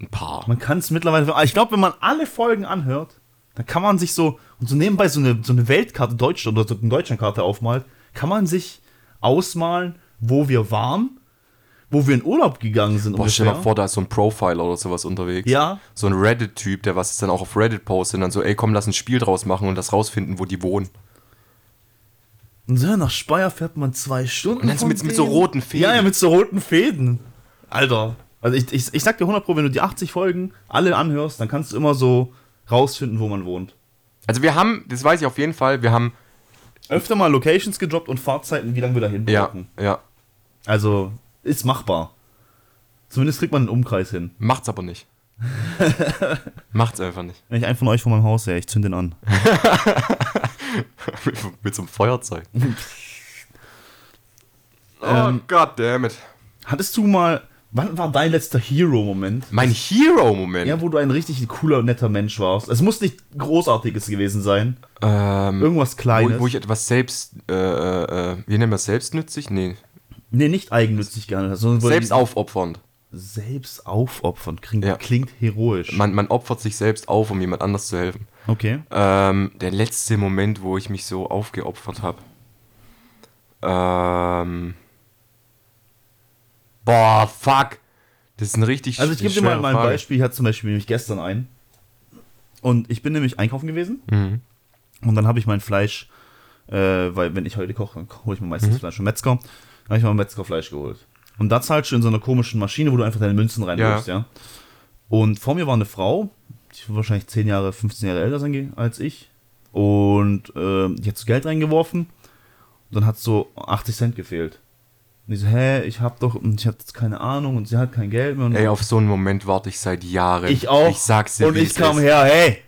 Ein paar. Man kann es mittlerweile. Ich glaube, wenn man alle Folgen anhört, dann kann man sich so und so nebenbei so eine, so eine Weltkarte Deutschland oder so eine Deutschlandkarte aufmalt, kann man sich ausmalen, wo wir waren, wo wir in Urlaub gegangen sind. Boah, stell dir mal vor, da ist so ein Profiler oder sowas unterwegs. Ja. So ein Reddit-Typ, der was dann auch auf Reddit postet und dann so, ey, komm, lass ein Spiel draus machen und das rausfinden, wo die wohnen. Und so, nach Speyer fährt man zwei Stunden. Und dann mit- mit so roten Fäden. Ja, ja, mit so roten Fäden. Alter. Also ich, ich, ich sag dir 100 Pro, wenn du die 80 Folgen alle anhörst, dann kannst du immer so rausfinden, wo man wohnt. Also wir haben, das weiß ich auf jeden Fall, wir haben, Öfter mal Locations gedroppt und Fahrzeiten, wie lange wir dahin ja, brauchen. ja, Also, ist machbar. Zumindest kriegt man einen Umkreis hin. macht's aber nicht. macht's einfach nicht. Wenn ich einen von euch von meinem Haus sehe, ich zünd den an. mit, mit so einem Feuerzeug. oh, Ähm, goddammit. Hattest du mal, wann war dein letzter Hero-Moment? Mein Hero-Moment. Ja, wo du ein richtig cooler, netter Mensch warst. Es muss nicht Großartiges gewesen sein. ähm, Irgendwas Kleines. wo, wo ich etwas selbst, äh, äh, wie nennen wir es, selbstnützig? Nee, nee, nicht eigennützig gehandelt hast, sondern selbst aufopfernd. selbst aufopfern. Klingt, Ja. klingt heroisch. Man, man opfert sich selbst auf, um jemand anders zu helfen. okay. Ähm, der letzte Moment, wo ich mich so aufgeopfert habe. Ähm. Boah, fuck. Das ist ein richtig Also ich gebe dir mal, ein Frage. Beispiel. Ich hatte zum Beispiel nämlich gestern einen. Und ich bin nämlich einkaufen gewesen. Mhm. Und dann habe ich mein Fleisch, äh, weil wenn ich heute koche, dann hole ich mir Mhm. meistens Fleisch vom Metzger. Dann habe ich mal Metzgerfleisch geholt. Und da zahlst du in so einer komischen Maschine, wo du einfach deine Münzen reinwirfst, ja. Und vor mir war eine Frau, die wahrscheinlich 10 Jahre, 15 Jahre älter sein als ich. Und äh, die hat so Geld reingeworfen. Und dann hat so 80 Cent gefehlt. Und ich so, hä, ich hab doch, ich hab jetzt keine Ahnung und sie hat kein Geld mehr. Und Ey, auf so einen Moment warte ich seit Jahren. ich auch. Ich sag's dir, Und ich kam ist. her, hey,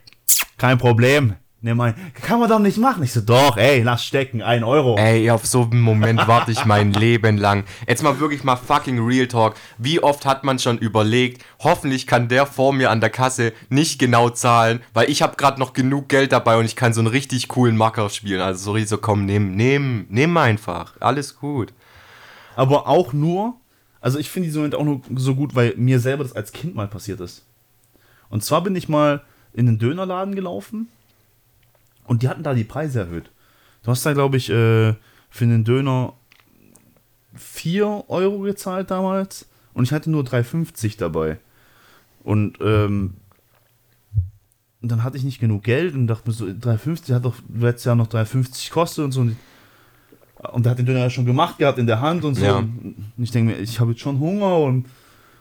kein Problem. Nimm ein. Kann man doch nicht machen. Ich so, doch, ey, lass stecken, ein Euro. Ey, auf so einen Moment warte ich mein Leben lang. Jetzt mal wirklich mal fucking Real Talk. Wie oft hat man schon überlegt, hoffentlich kann der vor mir an der Kasse nicht genau zahlen, weil ich habe gerade noch genug Geld dabei und ich kann so einen richtig coolen Macker spielen. Also so richtig so, komm, nimm, nimm, nimm einfach. Alles gut. Aber auch nur, also ich finde diese Momente auch nur so gut, weil mir selber das als Kind mal passiert ist. Und zwar bin ich mal in einen Dönerladen gelaufen und die hatten da die Preise erhöht. Du hast da, glaube ich, äh, für einen Döner 4 Euro gezahlt damals und ich hatte nur 3,50 dabei. Und ähm, dann hatte ich nicht genug Geld und dachte mir so, 3,50 hat doch letztes Jahr noch 3,50 kostet und so. Und, und der hat den Döner ja schon gemacht gehabt in der Hand und so. Ja. Und ich denke mir, ich habe jetzt schon Hunger und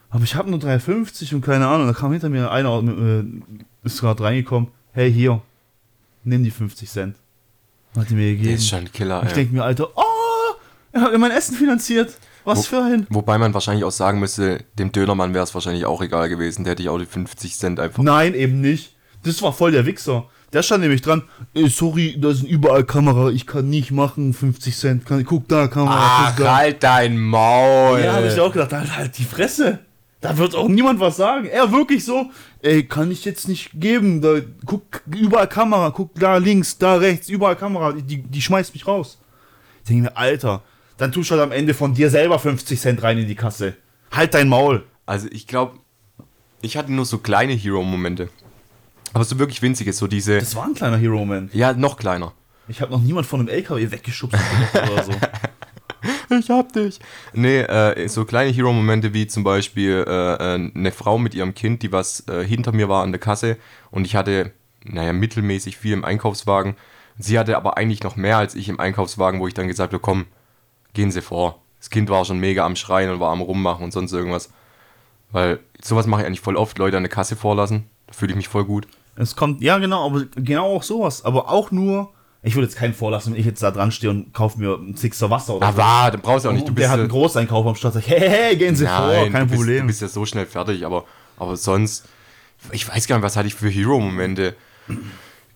aber ich habe nur 3,50 und keine Ahnung. Da kam hinter mir einer, äh, ist gerade reingekommen. Hey, hier, nimm die 50 Cent. Hat die mir Der gegeben. ist schon ein Killer, ich ey. denke mir, Alter, oh, er hat mir mein Essen finanziert. Was Wo- für ein. Wobei man wahrscheinlich auch sagen müsste, dem Dönermann wäre es wahrscheinlich auch egal gewesen. Der hätte ich auch die 50 Cent einfach. Nein, eben nicht. Das war voll der Wichser. Der stand nämlich dran, äh, sorry, da sind überall Kamera, ich kann nicht machen, 50 Cent. Kann, guck da, Kamera, guck da. halt dein Maul! Ja, habe ich auch gedacht, halt, halt die Fresse. Da wird auch niemand was sagen. Er wirklich so, ey, kann ich jetzt nicht geben. Da, guck, überall Kamera, guck da links, da rechts, überall Kamera. Die, die schmeißt mich raus. Ich denke mir, Alter, dann tust du halt am Ende von dir selber 50 Cent rein in die Kasse. Halt dein Maul. Also ich glaube, ich hatte nur so kleine Hero-Momente. Aber so wirklich winzige, so diese. Das war ein kleiner Hero-Moment. ja, noch kleiner. Ich habe noch niemand von einem LKW weggeschubst oder so. Ich hab dich. Nee, äh, so kleine Hero-Momente wie zum Beispiel äh, äh, eine Frau mit ihrem Kind, die was äh, hinter mir war an der Kasse und ich hatte, naja, mittelmäßig viel im Einkaufswagen. Sie hatte aber eigentlich noch mehr als ich im Einkaufswagen, wo ich dann gesagt habe, komm, gehen Sie vor. Das Kind war schon mega am Schreien und war am Rummachen und sonst irgendwas. Weil sowas mache ich eigentlich voll oft, Leute an der Kasse vorlassen. Da fühle ich mich voll gut. Es kommt, ja genau, aber genau auch sowas. Aber auch nur, ich würde jetzt keinen vorlassen, wenn ich jetzt da dran stehe und kaufe mir einen Sixer Wasser oder Ah, war, dann brauchst du auch nicht. Du bist der hat einen Großeinkauf am Start. Sag, hey, hey, gehen Sie vor, Nein, kein du bist, Problem. Du bist ja so schnell fertig, aber, aber sonst, ich weiß gar nicht, was hatte ich für Hero-Momente.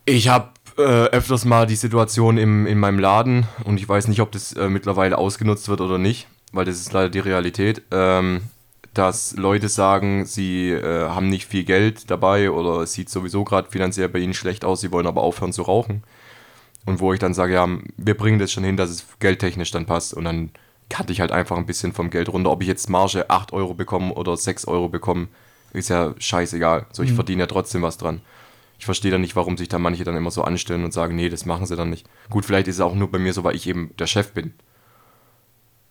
Ich habe äh, öfters mal die Situation im, in meinem Laden und ich weiß nicht, ob das äh, mittlerweile ausgenutzt wird oder nicht, weil das ist leider die Realität, ähm, dass Leute sagen, sie äh, haben nicht viel Geld dabei oder es sieht sowieso gerade finanziell bei ihnen schlecht aus, sie wollen aber aufhören zu rauchen. Und wo ich dann sage, ja, wir bringen das schon hin, dass es geldtechnisch dann passt. Und dann kannte ich halt einfach ein bisschen vom Geld runter. Ob ich jetzt Marge 8 Euro bekomme oder 6 Euro bekomme, ist ja scheißegal. So, ich verdiene ja trotzdem was dran. Ich verstehe dann nicht, warum sich da manche dann immer so anstellen und sagen, nee, das machen sie dann nicht. Gut, vielleicht ist es auch nur bei mir so, weil ich eben der Chef bin.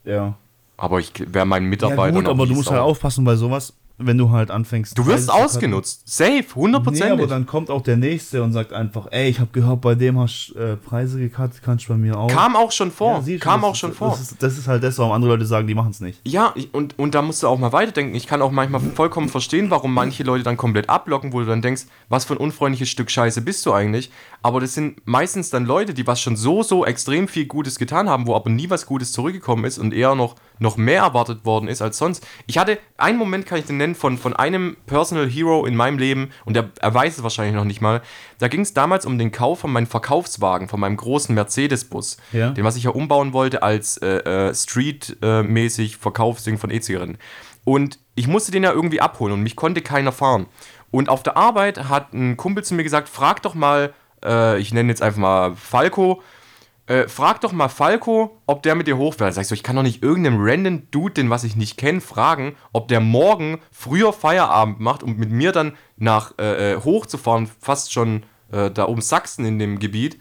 ja. Aber ich wäre meinen Ja, Mitarbeitern gut, aber du musst halt aufpassen bei sowas, wenn du halt anfängst. Du wirst 30 zu ausgenutzt. Safe, cutten. Nee, 100%. aber dann kommt auch der Nächste und sagt einfach, ey, ich habe gehört, bei dem hast du äh, Preise gekattet, kannst du bei mir auch. Kam auch schon vor. Ja, kam das auch ist- schon vor. Das ist, das ist halt das, warum andere Leute sagen, die machen es nicht. Ja, und, und da musst du auch mal weiterdenken. Ich kann auch manchmal vollkommen verstehen, warum manche Leute dann komplett abblocken, wo du dann denkst, was für ein unfreundliches Stück Scheiße bist du eigentlich. Aber das sind meistens dann Leute, die was schon so, so extrem viel Gutes getan haben, wo aber nie was Gutes zurückgekommen ist und eher noch, noch mehr erwartet worden ist als sonst. Ich hatte einen Moment, kann ich den nennen, von, von einem Personal Hero in meinem Leben, und der, er weiß es wahrscheinlich noch nicht mal. Da ging es damals um den Kauf von meinem Verkaufswagen, von meinem großen Mercedes-Bus, Ja. den was ich ja umbauen wollte als äh, äh, Street-mäßig Verkaufsding von E-Zigaretten. Und ich musste den ja irgendwie abholen und mich konnte keiner fahren. Und auf der Arbeit hat ein Kumpel zu mir gesagt, frag doch mal, äh, ich nenne jetzt einfach mal Falco, äh, frag doch mal Falco, ob der mit dir hochfährt. Sag ich so, ich kann doch nicht irgendeinem random Dude, den was ich nicht kenne, fragen, ob der morgen früher Feierabend macht, um mit mir dann nach äh, äh, hochzufahren, fast schon äh, da oben Sachsen in dem Gebiet,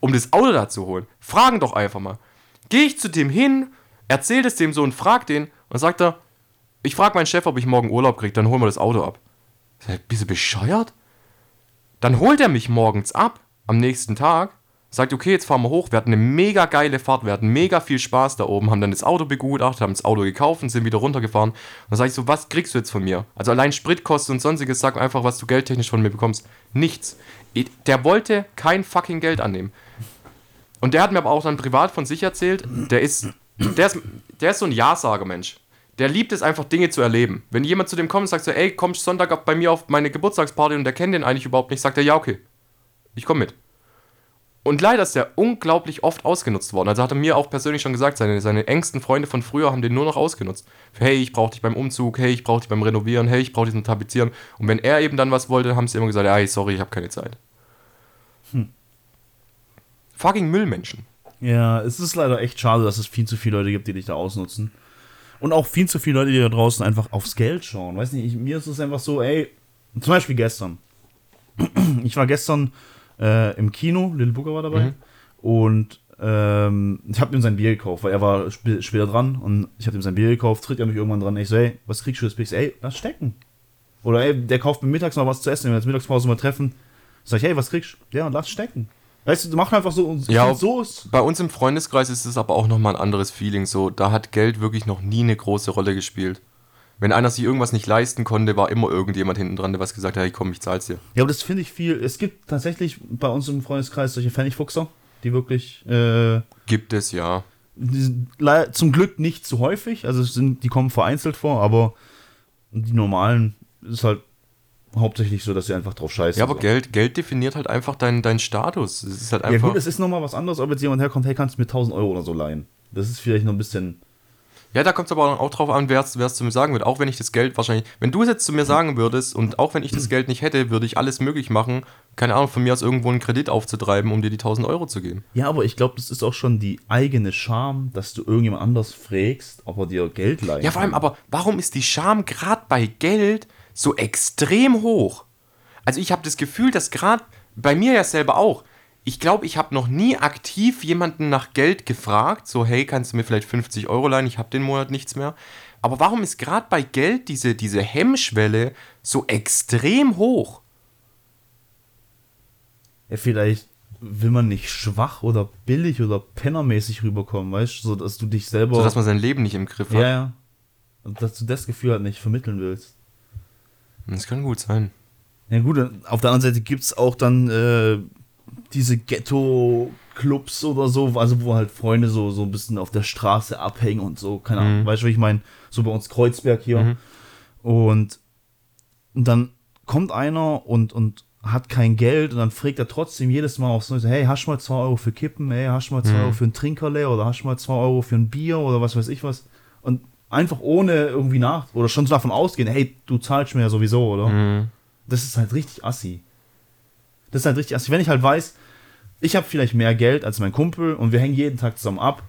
um das Auto da zu holen. Fragen doch einfach mal. Gehe ich zu dem hin, erzähl es dem so und frag den und sagt er, ich frage meinen Chef, ob ich morgen Urlaub kriege, dann holen wir das Auto ab. Sag bist du bescheuert? Dann holt er mich morgens ab, am nächsten Tag, sagt, okay, jetzt fahren wir hoch. Wir hatten eine mega geile Fahrt, wir hatten mega viel Spaß da oben, haben dann das Auto begutachtet, haben das Auto gekauft und sind wieder runtergefahren. Und dann sage ich so, was kriegst du jetzt von mir? Also allein Spritkosten und sonstiges, sag einfach, was du geldtechnisch von mir bekommst. Nichts. Ich- Der wollte kein fucking Geld annehmen. Und der hat mir aber auch dann privat von sich erzählt, der ist, der ist, der ist so ein Ja-Sager-Mensch. Der liebt es einfach, Dinge zu erleben. Wenn jemand zu dem kommt und sagt so, ey, kommst Sonntag bei mir auf meine Geburtstagsparty und der kennt den eigentlich überhaupt nicht, sagt er, ja, okay. Ich komme mit. Und leider ist der unglaublich oft ausgenutzt worden. Also hat er mir auch persönlich schon gesagt, seine, seine engsten Freunde von früher haben den nur noch ausgenutzt. Hey, ich brauche dich beim Umzug, hey, ich brauche dich beim Renovieren, hey, ich brauche dich zum Tapezieren. Und wenn er eben dann was wollte, haben sie immer gesagt, ey, sorry, ich habe keine Zeit. Fucking Müllmenschen. Ja, es ist leider echt schade, dass es viel zu viele Leute gibt, die dich da ausnutzen. Und auch viel zu viele Leute, die da draußen einfach aufs Geld schauen. Weiß nicht, ich, mir ist es einfach so, ey, zum Beispiel gestern. Ich war gestern äh, im Kino, Little Booker war dabei. Und ähm, ich habe ihm sein Bier gekauft, weil er war sp später dran und ich habe ihm sein Bier gekauft, tritt er mich irgendwann dran. Ich so, ey, was kriegst du das so, ey, lass stecken. Oder ey, der kauft mir mittags noch was zu essen, wenn wir jetzt Mittagspause mal treffen. Sag ich, hey, was kriegst du? Ja, und lass stecken. Weißt du, mach einfach so und Ja, so ist. Bei uns im Freundeskreis ist es aber auch nochmal ein anderes Feeling. So, da hat Geld wirklich noch nie eine große Rolle gespielt. Wenn einer sich irgendwas nicht leisten konnte, war immer irgendjemand hinten dran, der was gesagt hat, hey komm, ich zahl's dir. Ja, aber das finde ich viel. Es gibt tatsächlich bei uns im Freundeskreis solche Pfennigfuchser, die wirklich äh, Gibt es ja. zum Glück nicht zu häufig. Also sind, die kommen vereinzelt vor, aber die normalen ist halt hauptsächlich so, dass sie einfach drauf scheißen. Ja, aber so. Geld, Geld definiert halt einfach deinen deinen Status. Es ist halt Ja einfach. gut, es ist nochmal was anderes, ob jetzt jemand herkommt, hey, kannst du mir 1000 Euro oder so leihen. Das ist vielleicht noch ein bisschen... Ja, da kommt es aber auch drauf an, wer es zu mir sagen wird. Auch wenn ich das Geld wahrscheinlich. Wenn du es jetzt zu mir sagen würdest und auch wenn ich das Geld nicht hätte, würde ich alles möglich machen, keine Ahnung, von mir aus irgendwo einen Kredit aufzutreiben, um dir die 1000 Euro zu geben. Ja, aber ich glaube, das ist auch schon die eigene Scham, dass du irgendjemand anders fragst, ob er dir Geld leihen Ja, vor allem, aber warum ist die Scham gerade bei Geld so extrem hoch? Also ich habe das Gefühl, dass gerade bei mir ja selber auch. Ich glaube, ich habe noch nie aktiv jemanden nach Geld gefragt, so hey, kannst du mir vielleicht 50 Euro leihen, ich habe den Monat nichts mehr. Aber warum ist gerade bei Geld diese, diese Hemmschwelle so extrem hoch? Ja, vielleicht will man nicht schwach oder billig oder pennermäßig rüberkommen, weißt du, so dass du dich selber. So dass man sein Leben nicht im Griff hat. ja, ja. Und dass du das Gefühl halt nicht vermitteln willst. Das kann gut sein. Ja, gut, auf der anderen Seite gibt es auch dann äh, diese Ghetto-Clubs oder so, also wo halt Freunde so, so ein bisschen auf der Straße abhängen und so, keine Ahnung, weißt du, wie ich meine? So bei uns Kreuzberg hier. Und, und dann kommt einer und, und hat kein Geld und dann fragt er trotzdem jedes Mal aufs Neue, hey, hast du mal 2 Euro für Kippen, hey, hast du mal 2 Euro für ein Trinkerle oder hast du mal 2 Euro für ein Bier oder was weiß ich was. Und einfach ohne irgendwie nach, oder schon so davon ausgehen, hey, du zahlst mir ja sowieso, oder? Mhm. Das ist halt richtig assi. Das ist halt richtig assi. Wenn ich halt weiß, ich habe vielleicht mehr Geld als mein Kumpel und wir hängen jeden Tag zusammen ab,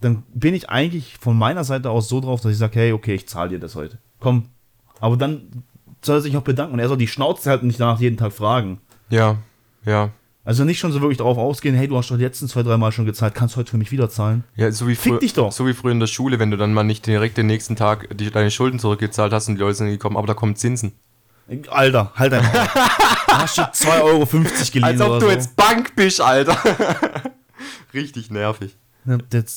dann bin ich eigentlich von meiner Seite aus so drauf, dass ich sage, hey, okay, ich zahle dir das heute. Komm. Aber dann soll er sich auch bedanken und er soll die Schnauze halt nicht danach jeden Tag fragen. Ja, ja. Also nicht schon so wirklich darauf ausgehen, hey, du hast doch die letzten zwei, drei Mal schon gezahlt, kannst du heute für mich wieder zahlen. Ja, so wie, Fick dich doch. so wie früher in der Schule, wenn du dann mal nicht direkt den nächsten Tag die, deine Schulden zurückgezahlt hast und die Leute sind gekommen, aber da kommen Zinsen. Alter, halt einfach. da hast du 2,50 Euro geliehen Als ob du so. jetzt Bank bist, Alter. Richtig nervig.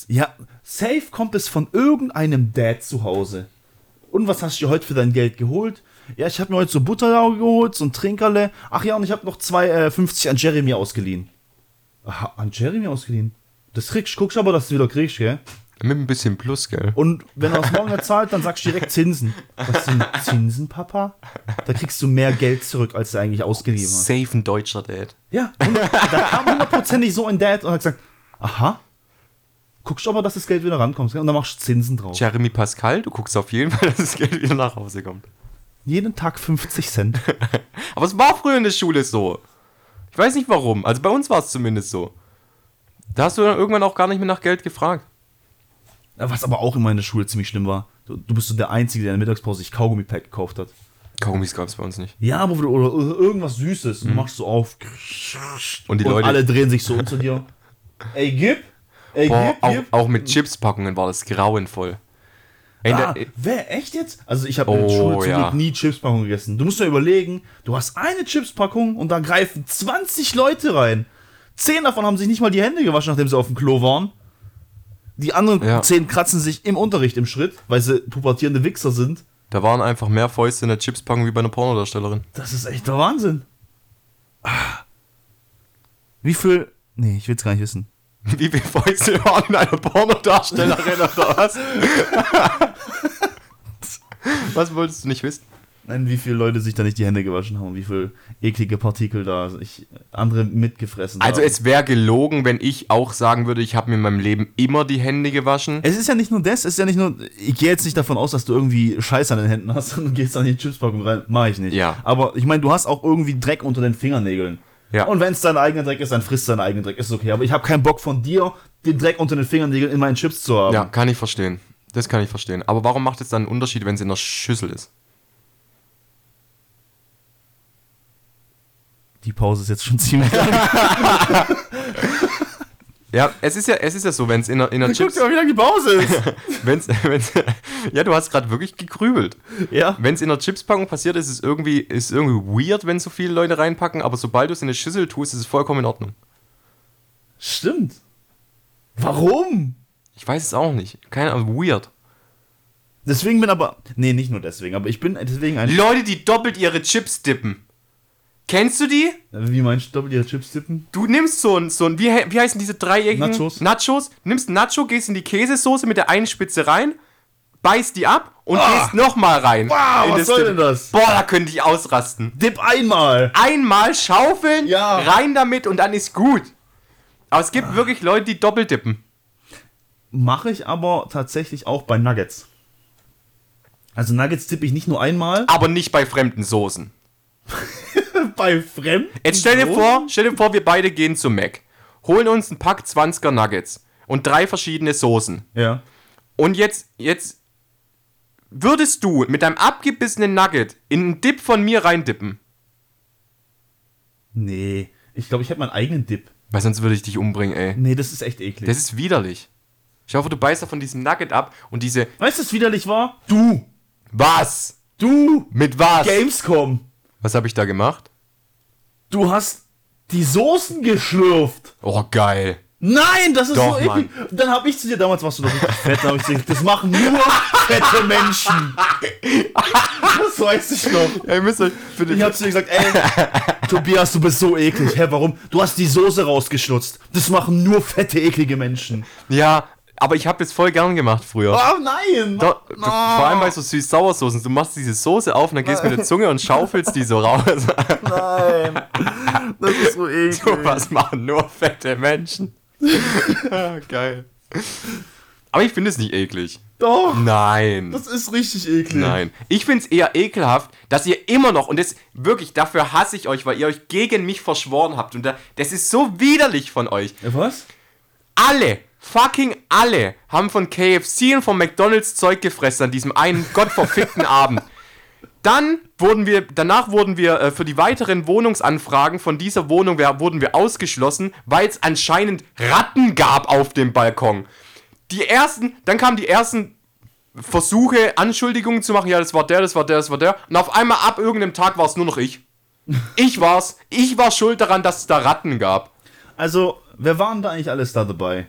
Ja, safe kommt es von irgendeinem Dad zu Hause. Und was hast du dir heute für dein Geld geholt? Ja, ich habe mir heute so Butterlauge geholt, so ein Trinkerle. Ach ja, und ich habe noch 2,50 an Jeremy ausgeliehen. Aha, an Jeremy ausgeliehen? Das kriegst, guckst aber, dass du wieder kriegst, gell? Mit ein bisschen Plus, gell? Und wenn er das morgen nicht zahlt, dann sagst du direkt Zinsen. Was sind Zinsen, Papa? Da kriegst du mehr Geld zurück, als du eigentlich ausgegeben hast. Safe ein deutscher Dad. Ja, und da kam hundertprozentig so ein Dad und hat gesagt, aha, guckst aber, dass das Geld wieder rankommt. gell? Und dann machst du Zinsen drauf. Jeremy Pascal, du guckst auf jeden Fall, dass das Geld wieder nach Hause kommt. Jeden Tag 50 Cent. Aber es war früher in der Schule so. Ich weiß nicht warum. Also bei uns war es zumindest so. Da hast du dann irgendwann auch gar nicht mehr nach Geld gefragt. Was aber auch immer in der Schule ziemlich schlimm war. Du, du bist so der Einzige, der in der Mittagspause sich Kaugummi-Pack gekauft hat. Kaugummis gab es bei uns nicht. Ja, aber oder, oder irgendwas Süßes. Und du machst so auf. Und die Leute- alle drehen sich so unter dir. Ey, gib! Ey, Boah, gib, auch, gib! auch mit Chipspackungen war das grauenvoll. Ey, in Ah, der- wer, echt jetzt? Also ich habe in Oh, der Schule ja. Nie Chipspackung gegessen. Du musst dir überlegen, du hast eine Chipspackung und da greifen 20 Leute rein. Zehn davon haben sich nicht mal die Hände gewaschen, nachdem sie auf dem Klo waren. Die anderen Ja. zehn kratzen sich im Unterricht im Schritt, weil sie pubertierende Wichser sind. da waren einfach mehr Fäuste in der Chipspackung wie bei einer Pornodarstellerin. Das ist echt der Wahnsinn. Ah. Wie viel. Nee, ich will's gar nicht wissen. Wie viele Fäuste waren in einer Pornodarstellerin oder was? was wolltest du nicht wissen? Nein, wie viele Leute sich da nicht die Hände gewaschen haben wie viel eklige Partikel da sich andere mitgefressen Also haben. es wäre gelogen, wenn ich auch sagen würde, ich habe mir in meinem Leben immer die Hände gewaschen. Es ist ja nicht nur das, es ist ja nicht nur. Ich gehe jetzt nicht davon aus, dass du irgendwie Scheiß an den Händen hast und gehst an die Chipspackung rein. Mach ich nicht. Ja. Aber ich meine, du hast auch irgendwie Dreck unter den Fingernägeln. Ja. Und wenn es dein eigener Dreck ist, dann frisst dein eigener Dreck. Ist okay. Aber ich habe keinen Bock von dir, den Dreck unter den Fingernägeln in meinen Chips zu haben. Ja, kann ich verstehen. Das kann ich verstehen. Aber warum macht es dann einen Unterschied, wenn es in der Schüssel ist? Die Pause ist jetzt schon ziemlich lang. Ja, es ist ja, es ist ja so, wenn es in in Guck Chips. dir mal, wie lange die Pause ist. Wenn's, wenn's, ja, du hast gerade wirklich gegrübelt. ja. Wenn es in einer Chipspackung passiert, ist es irgendwie, ist irgendwie weird, wenn so viele Leute reinpacken, aber sobald du es in eine Schüssel tust, ist es vollkommen in Ordnung. Stimmt. Warum? Ich weiß es auch nicht. Keine Ahnung, weird. Deswegen bin aber. Nee, nicht nur deswegen, aber ich bin deswegen ein. Leute, die doppelt ihre Chips dippen. Kennst du die? Wie meinst du, doppelt Chips tippen? Du nimmst so ein, so ein wie, wie heißen diese dreieckigen? Nachos. Nachos. Nimmst ein Nacho, gehst in die Käsesoße mit der einen Spitze rein, beißt die ab und Ah. gehst nochmal rein. Wow, was soll Dip. denn das? Boah, da könnte ich ausrasten. Dip einmal. Einmal schaufeln, Ja. rein damit und dann ist gut. Aber es gibt wirklich Leute, die doppelt dippen. Mache ich aber tatsächlich auch bei Nuggets. Also Nuggets tippe ich nicht nur einmal. Aber nicht bei fremden Soßen. bei Fremden. Jetzt stell dir vor, stell dir vor, wir beide gehen zum Mac, holen uns einen Pack 20er Nuggets und drei verschiedene Soßen. Ja. Und jetzt, jetzt würdest du mit deinem abgebissenen Nugget in einen Dip von mir reindippen. Nee. Ich glaube, ich hätte meinen eigenen Dip. Weil sonst würde ich dich umbringen, ey. Nee, das ist echt eklig. Das ist widerlich. Ich hoffe, du beißt da von diesem Nugget ab und diese. weißt du, was widerlich war? Du. Was? Du. Mit was? Gamescom. Was habe ich da gemacht? Du hast die Soßen geschlürft. Oh, geil. Nein, das ist Doch, so eklig. Dann habe ich zu dir, damals warst du noch fett, habe ich gesagt, das machen nur fette Menschen. Das weiß ich noch. Ja, ihr müsst euch Ich habe zu dir gesagt, ey, Tobias, du bist so eklig. Hä, warum? Du hast die Soße rausgeschnutzt. Das machen nur fette, eklige Menschen. Ja, aber ich habe das voll gern gemacht früher. Oh nein! Da, du, Vor allem bei so süß-sauersoßen. Du machst diese Soße auf und dann gehst du mit der Zunge und schaufelst die so raus. Nein! Das ist so eklig. So was machen nur fette Menschen. ja, geil. Aber ich finde es nicht eklig. Doch, Nein. das ist richtig eklig. Nein. Ich finde es eher ekelhaft, dass ihr immer noch, und das wirklich, dafür hasse ich euch, weil ihr euch gegen mich verschworen habt. Und da, das ist so widerlich von euch. Was? Alle, fucking alle, haben von KFC und von McDonalds Zeug gefressen an diesem einen gottverfickten Abend. Dann wurden wir, danach wurden wir äh, für die weiteren Wohnungsanfragen von dieser Wohnung wir, wurden wir ausgeschlossen, weil es anscheinend Ratten gab auf dem Balkon. Die ersten, dann kamen die ersten Versuche, Anschuldigungen zu machen. Ja, das war der, das war der, das war der. Und auf einmal ab irgendeinem Tag war es nur noch ich. Ich war's. Ich war schuld daran, dass es da Ratten gab. Also, wer waren da eigentlich alles da dabei?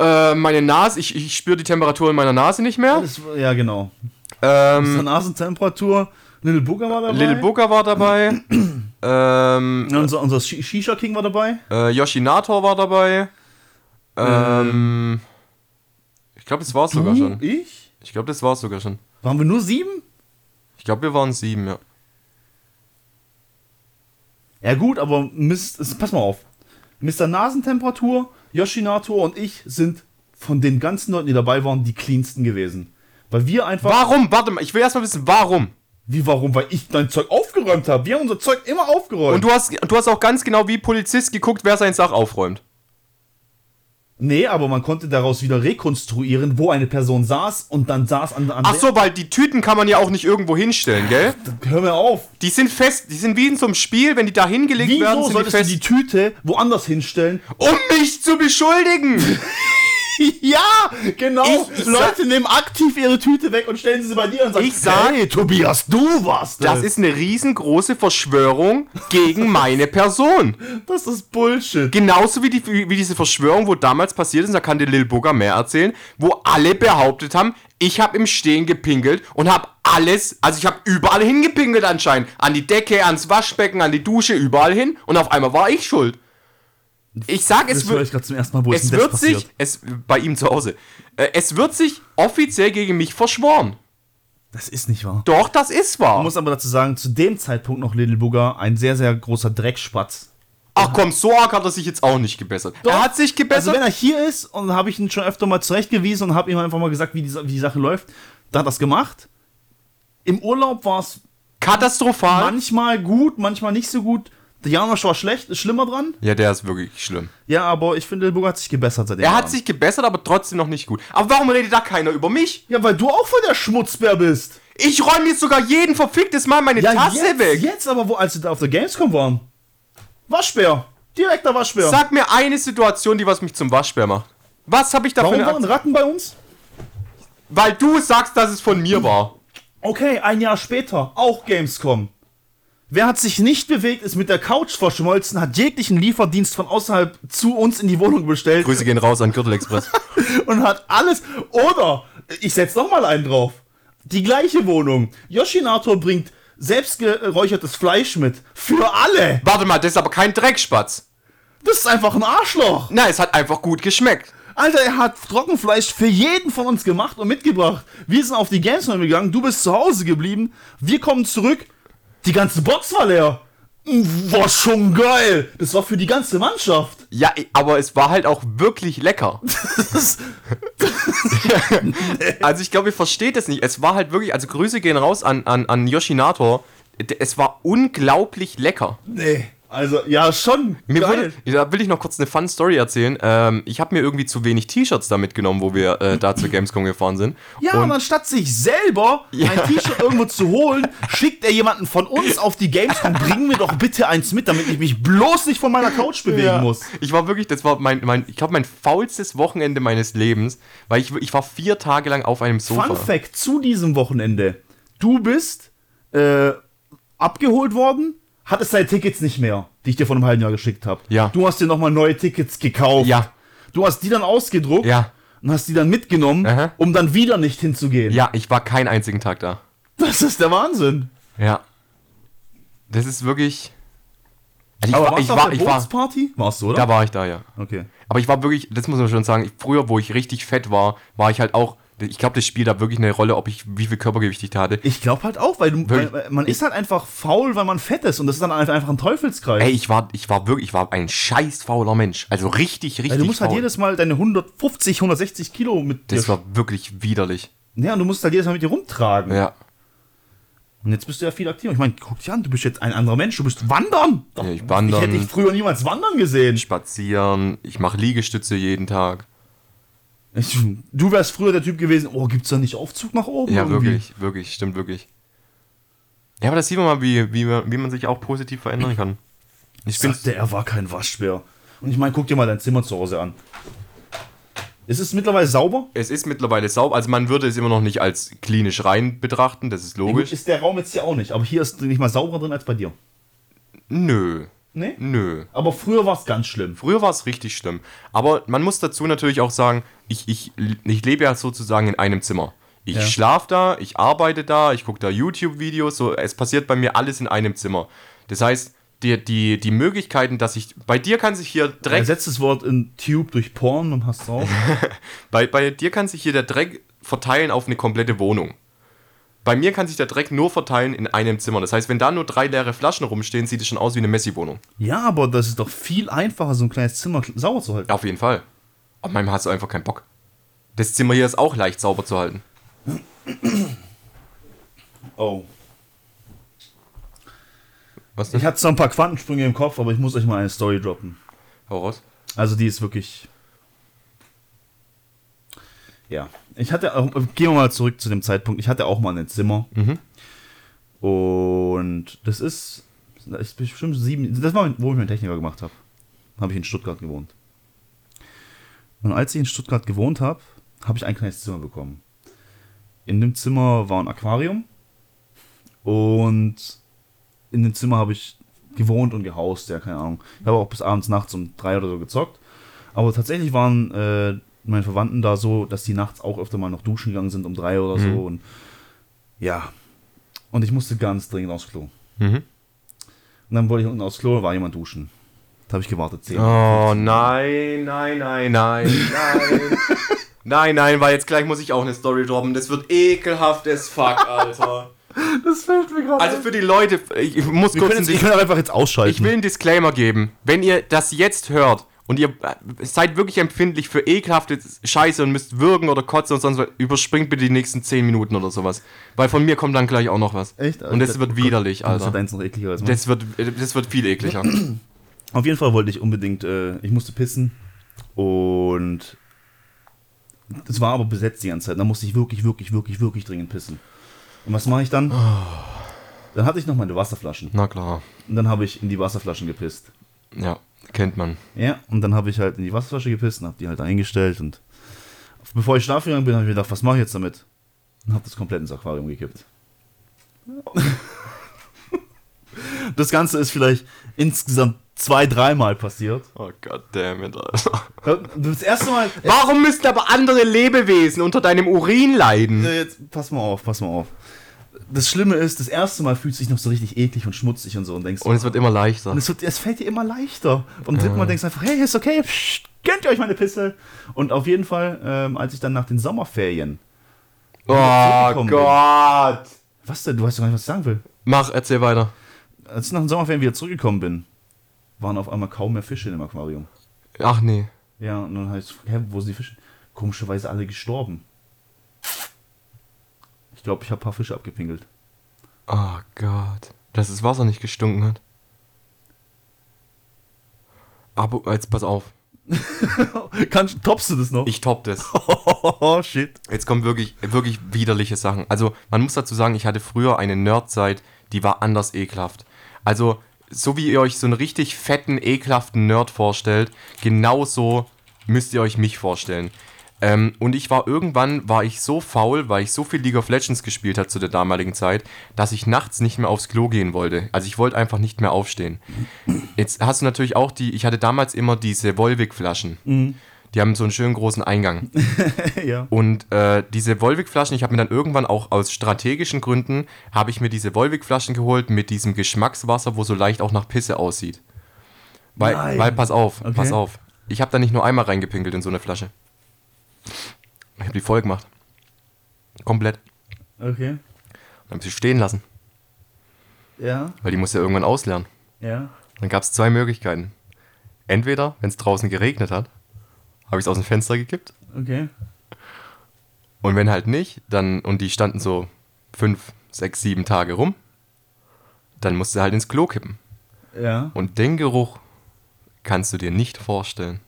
Äh, meine Nase, ich, ich spüre die Temperatur in meiner Nase nicht mehr. Das, ja, genau. Ähm, Nasentemperatur. Little Booger war dabei. Little Booker war dabei. ähm, Unser, unser Shi- Shisha King war dabei. äh, Yoshinator war dabei. Ähm, ich glaube, das war es sogar schon. Ich? Ich glaube, das war es sogar schon. Waren wir nur sieben? Ich glaube, wir waren sieben, ja. Ja gut, aber Mist, pass mal auf. Mr. Nasentemperatur, Yoshinator und ich sind von den ganzen Leuten, die dabei waren, die cleansten gewesen. Weil wir einfach... Warum? Warte mal, ich will erstmal wissen, warum? Wie, warum? Weil ich dein Zeug aufgeräumt habe. Wir haben unser Zeug immer aufgeräumt. Und du hast, du hast auch ganz genau wie Polizist geguckt, wer sein Sach aufräumt. Nee, aber man konnte daraus wieder rekonstruieren, wo eine Person saß und dann saß an, an Ach so, weil die Tüten kann man ja auch nicht irgendwo hinstellen, gell? der... Hör mir auf. Die sind fest, die sind wie in so einem Spiel, wenn die da hingelegt werden, Wieso sind die solltest du fest. die Tüte woanders hinstellen? um mich zu beschuldigen! ja, genau. Ich- ich Leute nehmen aktiv ihre Tüte weg und stellen sie bei dir und sagen, Ich sag- hey, Tobias, du warst Das es. ist eine riesengroße Verschwörung gegen meine Person. das ist Bullshit. Genauso wie, die, wie diese Verschwörung, wo damals passiert ist, da kann der Lil Booger mehr erzählen, wo alle behauptet haben, ich habe im Stehen gepinkelt und habe alles, also ich habe überall hingepinkelt anscheinend. An die Decke, ans Waschbecken, an die Dusche, überall hin. Und auf einmal war ich schuld. Ich sag, es wird, ich Mal, es wird sich, es, bei ihm zu Hause, äh, es wird sich offiziell gegen mich verschworen. Das ist nicht wahr. Doch, das ist Man wahr. muss aber dazu sagen, zu dem Zeitpunkt noch Little Booger ein sehr, sehr großer Dreckspatz. Ach komm, so arg hat er sich jetzt auch nicht gebessert. Er hat sich Also gebessert. wenn er hier ist und habe ich ihn schon öfter mal zurechtgewiesen und habe ihm einfach mal gesagt, wie die, wie die Sache läuft, da hat er das gemacht. Im Urlaub war es katastrophal. manchmal gut, manchmal nicht so gut. Der Janosch war schlecht, ist schlimmer dran. Ja, der ist wirklich schlimm. Ja, aber ich finde, Booger hat sich gebessert seitdem. Er hat sich gebessert, aber trotzdem noch nicht gut. Aber warum redet da keiner über mich? Ja, weil du auch voll der Schmutzbär bist. Ich räume jetzt sogar jeden verficktes Mal meine Ja, Tasse jetzt, weg. jetzt aber, wo, als sie da auf der Gamescom waren. Waschbär. Direkter Waschbär. Sag mir eine Situation, die was mich zum Waschbär macht. Was habe ich da für Warum eine waren? Ratten bei uns? Weil du sagst, dass es von mir war. Okay, ein Jahr später, auch Gamescom. Wer hat sich nicht bewegt, ist mit der Couch verschmolzen, hat jeglichen Lieferdienst von außerhalb zu uns in die Wohnung bestellt Grüße gehen raus an Gürtel Express. und hat alles. Oder, ich setz noch mal einen drauf. Die gleiche Wohnung. Yoshinator bringt selbstgeräuchertes Fleisch mit. Für alle. Warte mal, das ist aber kein Dreckspatz. Das ist einfach ein Arschloch. Na, es hat einfach gut geschmeckt. Alter, er hat Trockenfleisch für jeden von uns gemacht und mitgebracht. Wir sind auf die Gamescom gegangen, du bist zu Hause geblieben. Wir kommen zurück. Die ganze Box war leer. War schon geil. Das war für die ganze Mannschaft. Ja, aber es war halt auch wirklich lecker. Also ich glaube, ihr versteht es nicht. Es war halt wirklich, also Grüße gehen raus an, an, an Yoshinator. Es war unglaublich lecker. nee. Also, ja, schon. Mir geil. wurde, da will ich noch kurz eine Fun Story erzählen. Ähm, ich habe mir irgendwie zu wenig T-Shirts da mitgenommen, wo wir äh, da zur Gamescom gefahren sind. Ja, und anstatt sich selber Ja. ein T-Shirt irgendwo zu holen, schickt er jemanden von uns auf die Gamescom. Bring mir doch bitte eins mit, damit ich mich bloß nicht von meiner Couch bewegen Ja. muss. Ich war wirklich, das war mein, mein ich glaube, mein faulstes Wochenende meines Lebens, weil ich, ich war vier Tage lang auf einem Sofa. Fun Fact zu diesem Wochenende. Du bist äh, abgeholt worden, hattest deine Tickets nicht mehr, die ich dir vor einem halben Jahr geschickt habe. Ja. Du hast dir nochmal neue Tickets gekauft. Ja. Du hast die dann ausgedruckt Ja, und hast die dann mitgenommen, Aha. um dann wieder nicht hinzugehen. ja, ich war keinen einzigen Tag da. Das ist der Wahnsinn. Ja. Das ist wirklich. Also ich Aber war, warst ich war, der ich war, Bootsparty? Warst du, oder? da war ich da, ja. Okay. Aber ich war wirklich, das muss man schon sagen, ich, früher, wo ich richtig fett war, war ich halt auch, ich glaube, das spielt da wirklich eine Rolle, ob ich, wie viel Körpergewicht ich da hatte. Ich glaube halt auch, weil, du, Wirklich? weil man ist halt einfach faul, weil man fett ist und das ist dann einfach ein Teufelskreis. Ey, ich war, ich war wirklich, ich war ein scheiß fauler Mensch. Also richtig, richtig Weil du musst faul. halt jedes Mal deine 150, 160 Kilo mit dir. das war wirklich widerlich. ja, und du musst halt jedes Mal mit dir rumtragen. Ja. Und jetzt bist du ja viel aktiver. Ich meine, guck dich an, du bist jetzt ein anderer Mensch, du bist wandern. Ja, ich wandern. Ich hätte dich früher niemals wandern gesehen. Spazieren, ich mache Liegestütze jeden Tag. Ich, du wärst früher der Typ gewesen, oh, gibt's da nicht Aufzug nach oben? Ja, irgendwie? wirklich, wirklich, stimmt wirklich. Ja, aber das sieht man mal, wie, wie, man- wie man sich auch positiv verändern kann. Ich sagte, er war kein Waschbär. Und ich meine, guck dir mal dein Zimmer zu Hause an. Ist es mittlerweile sauber? Es ist mittlerweile sauber, also man würde es immer noch nicht als klinisch rein betrachten, das ist logisch. ist der Raum jetzt hier auch nicht, aber hier ist nicht mal sauberer drin als bei dir. Nö, Nee? nö. Aber früher war es ganz schlimm. Früher war es richtig schlimm. Aber man muss dazu natürlich auch sagen, ich, ich, ich lebe ja sozusagen in einem Zimmer. Ich Ja. schlafe da, ich arbeite da, ich gucke da YouTube-Videos, so, es passiert bei mir alles in einem Zimmer. Das heißt, die, die, die Möglichkeiten, dass ich. Bei dir kann sich hier Dreck. Ersetzt das Wort in Tube durch Porn und hast drauf. Bei, bei dir kann sich hier der Dreck verteilen auf eine komplette Wohnung. Bei mir kann sich der Dreck nur verteilen in einem Zimmer. Das heißt, wenn da nur drei leere Flaschen rumstehen, sieht es schon aus wie eine Messi-Wohnung. ja, aber das ist doch viel einfacher, so ein kleines Zimmer sauber zu halten. Auf jeden Fall. Aber manchmal hast du einfach keinen Bock. Das Zimmer hier ist auch leicht sauber zu halten. Oh. Was denn? Ich hatte zwar ein paar Quantensprünge im Kopf, aber ich muss euch mal eine Story droppen. Hau raus. Also die ist wirklich. Ja. Ich hatte auch, gehen wir mal zurück zu dem Zeitpunkt. Ich hatte auch mal ein Zimmer. Mhm. Und das ist. Das ist bestimmt sieben. Das war, wo ich meinen Techniker gemacht habe. Habe ich in Stuttgart gewohnt. Und als ich in Stuttgart gewohnt habe, habe ich ein kleines Zimmer bekommen. In dem Zimmer war ein Aquarium. Und in dem Zimmer habe ich gewohnt und gehaust, ja, keine Ahnung. Ich habe auch bis abends nachts um drei oder so gezockt. Aber tatsächlich waren äh, meine Verwandten da so, dass die nachts auch öfter mal noch duschen gegangen sind um drei oder so. Und ja. Und ich musste ganz dringend aufs Klo. Mhm. Und dann wollte ich unten aufs Klo, war jemand duschen. Da habe ich gewartet. Zehn. Oh nein, nein, nein, nein, nein. nein, nein, weil jetzt gleich muss ich auch eine Story droppen. Das wird ekelhaft as fuck, Alter. Das fällt mir gerade Also für die Leute, ich muss Wir kurz jetzt, ich kann einfach jetzt ausschalten. Ich will einen Disclaimer geben. Wenn ihr das jetzt hört und ihr äh, seid wirklich empfindlich für ekelhafte Scheiße und müsst würgen oder kotzen und sonst was, überspringt bitte die nächsten 10 Minuten oder sowas. Weil von mir kommt dann gleich auch noch was. Echt? Und das wird widerlich, Das wird Alter. eins noch ekliger als Das wird, das wird viel ekliger. Auf jeden Fall wollte ich unbedingt, äh, ich musste pissen und es war aber besetzt die ganze Zeit. Da musste ich wirklich, wirklich, wirklich, wirklich dringend pissen. Und was mache ich dann? Dann hatte ich noch meine Wasserflaschen Na klar. und dann habe ich in die Wasserflaschen gepisst. Ja. Kennt man. Ja, und dann habe ich halt in die Wasserflasche gepisst und habe die halt eingestellt und bevor ich schlafen gegangen bin, habe ich mir gedacht, was mache ich jetzt damit? Und habe das komplett ins Aquarium gekippt. Das Ganze ist vielleicht insgesamt zwei, dreimal passiert. Oh god damn it, Alter. Das erste Mal. Warum müssen aber andere Lebewesen unter deinem Urin leiden? Jetzt, pass mal auf, pass mal auf. Das Schlimme ist, das erste Mal fühlt sich noch so richtig eklig und schmutzig und so und denkst, Und es wird immer leichter. Und es, wird, es fällt dir immer leichter. Und dritten Mal denkst du einfach, hey, ist okay, psst, kennt ihr euch meine Pisse? Und auf jeden Fall, ähm, als ich dann nach den Sommerferien. Oh zurückgekommen bin. Gott. Was denn? Du weißt doch gar nicht, was ich sagen will. Mach, erzähl weiter. Als ich nach den Sommerferien wieder zurückgekommen bin, waren auf einmal kaum mehr Fische im Aquarium. Ach nee. Ja, und dann heißt hä, wo sind die Fische? Komischerweise alle gestorben. Ich glaube, ich habe ein paar Fische abgepinkelt. Oh Gott. Dass das Wasser nicht gestunken hat. Aber jetzt pass auf. Kannst, toppst du das noch? Ich top das. oh, shit. Jetzt kommen wirklich, wirklich widerliche Sachen. Also, man muss dazu sagen, ich hatte früher eine Nerdzeit, die war anders ekelhaft. Also, so wie ihr euch so einen richtig fetten, ekelhaften Nerd vorstellt, genauso müsst ihr euch mich vorstellen. Ähm, und ich war irgendwann, war ich so faul, weil ich so viel League of Legends gespielt habe zu der damaligen Zeit, dass ich nachts nicht mehr aufs Klo gehen wollte. Also ich wollte einfach nicht mehr aufstehen. Jetzt hast du natürlich auch die, ich hatte damals immer diese Volvic-Flaschen. Die haben so einen schönen großen Eingang. ja. Und äh, diese Volvic-Flaschen, ich habe mir dann irgendwann auch aus strategischen Gründen, habe ich mir diese Volvic-Flaschen geholt mit diesem Geschmackswasser, wo so leicht auch nach Pisse aussieht. Weil, Nein. weil pass auf, Okay. pass auf. Ich habe da nicht nur einmal reingepinkelt in so eine Flasche. Ich habe die voll gemacht. Komplett. Okay. Und habe sie stehen lassen, Ja, weil die muss ja irgendwann ausleeren. ja. Dann gab es zwei Möglichkeiten. Entweder, wenn es draußen geregnet hat, habe ich es aus dem Fenster gekippt. Okay. Und wenn halt nicht, dann, und die standen so fünf, sechs, sieben Tage rum, dann musst du halt ins Klo kippen. Ja. Und den Geruch kannst du dir nicht vorstellen.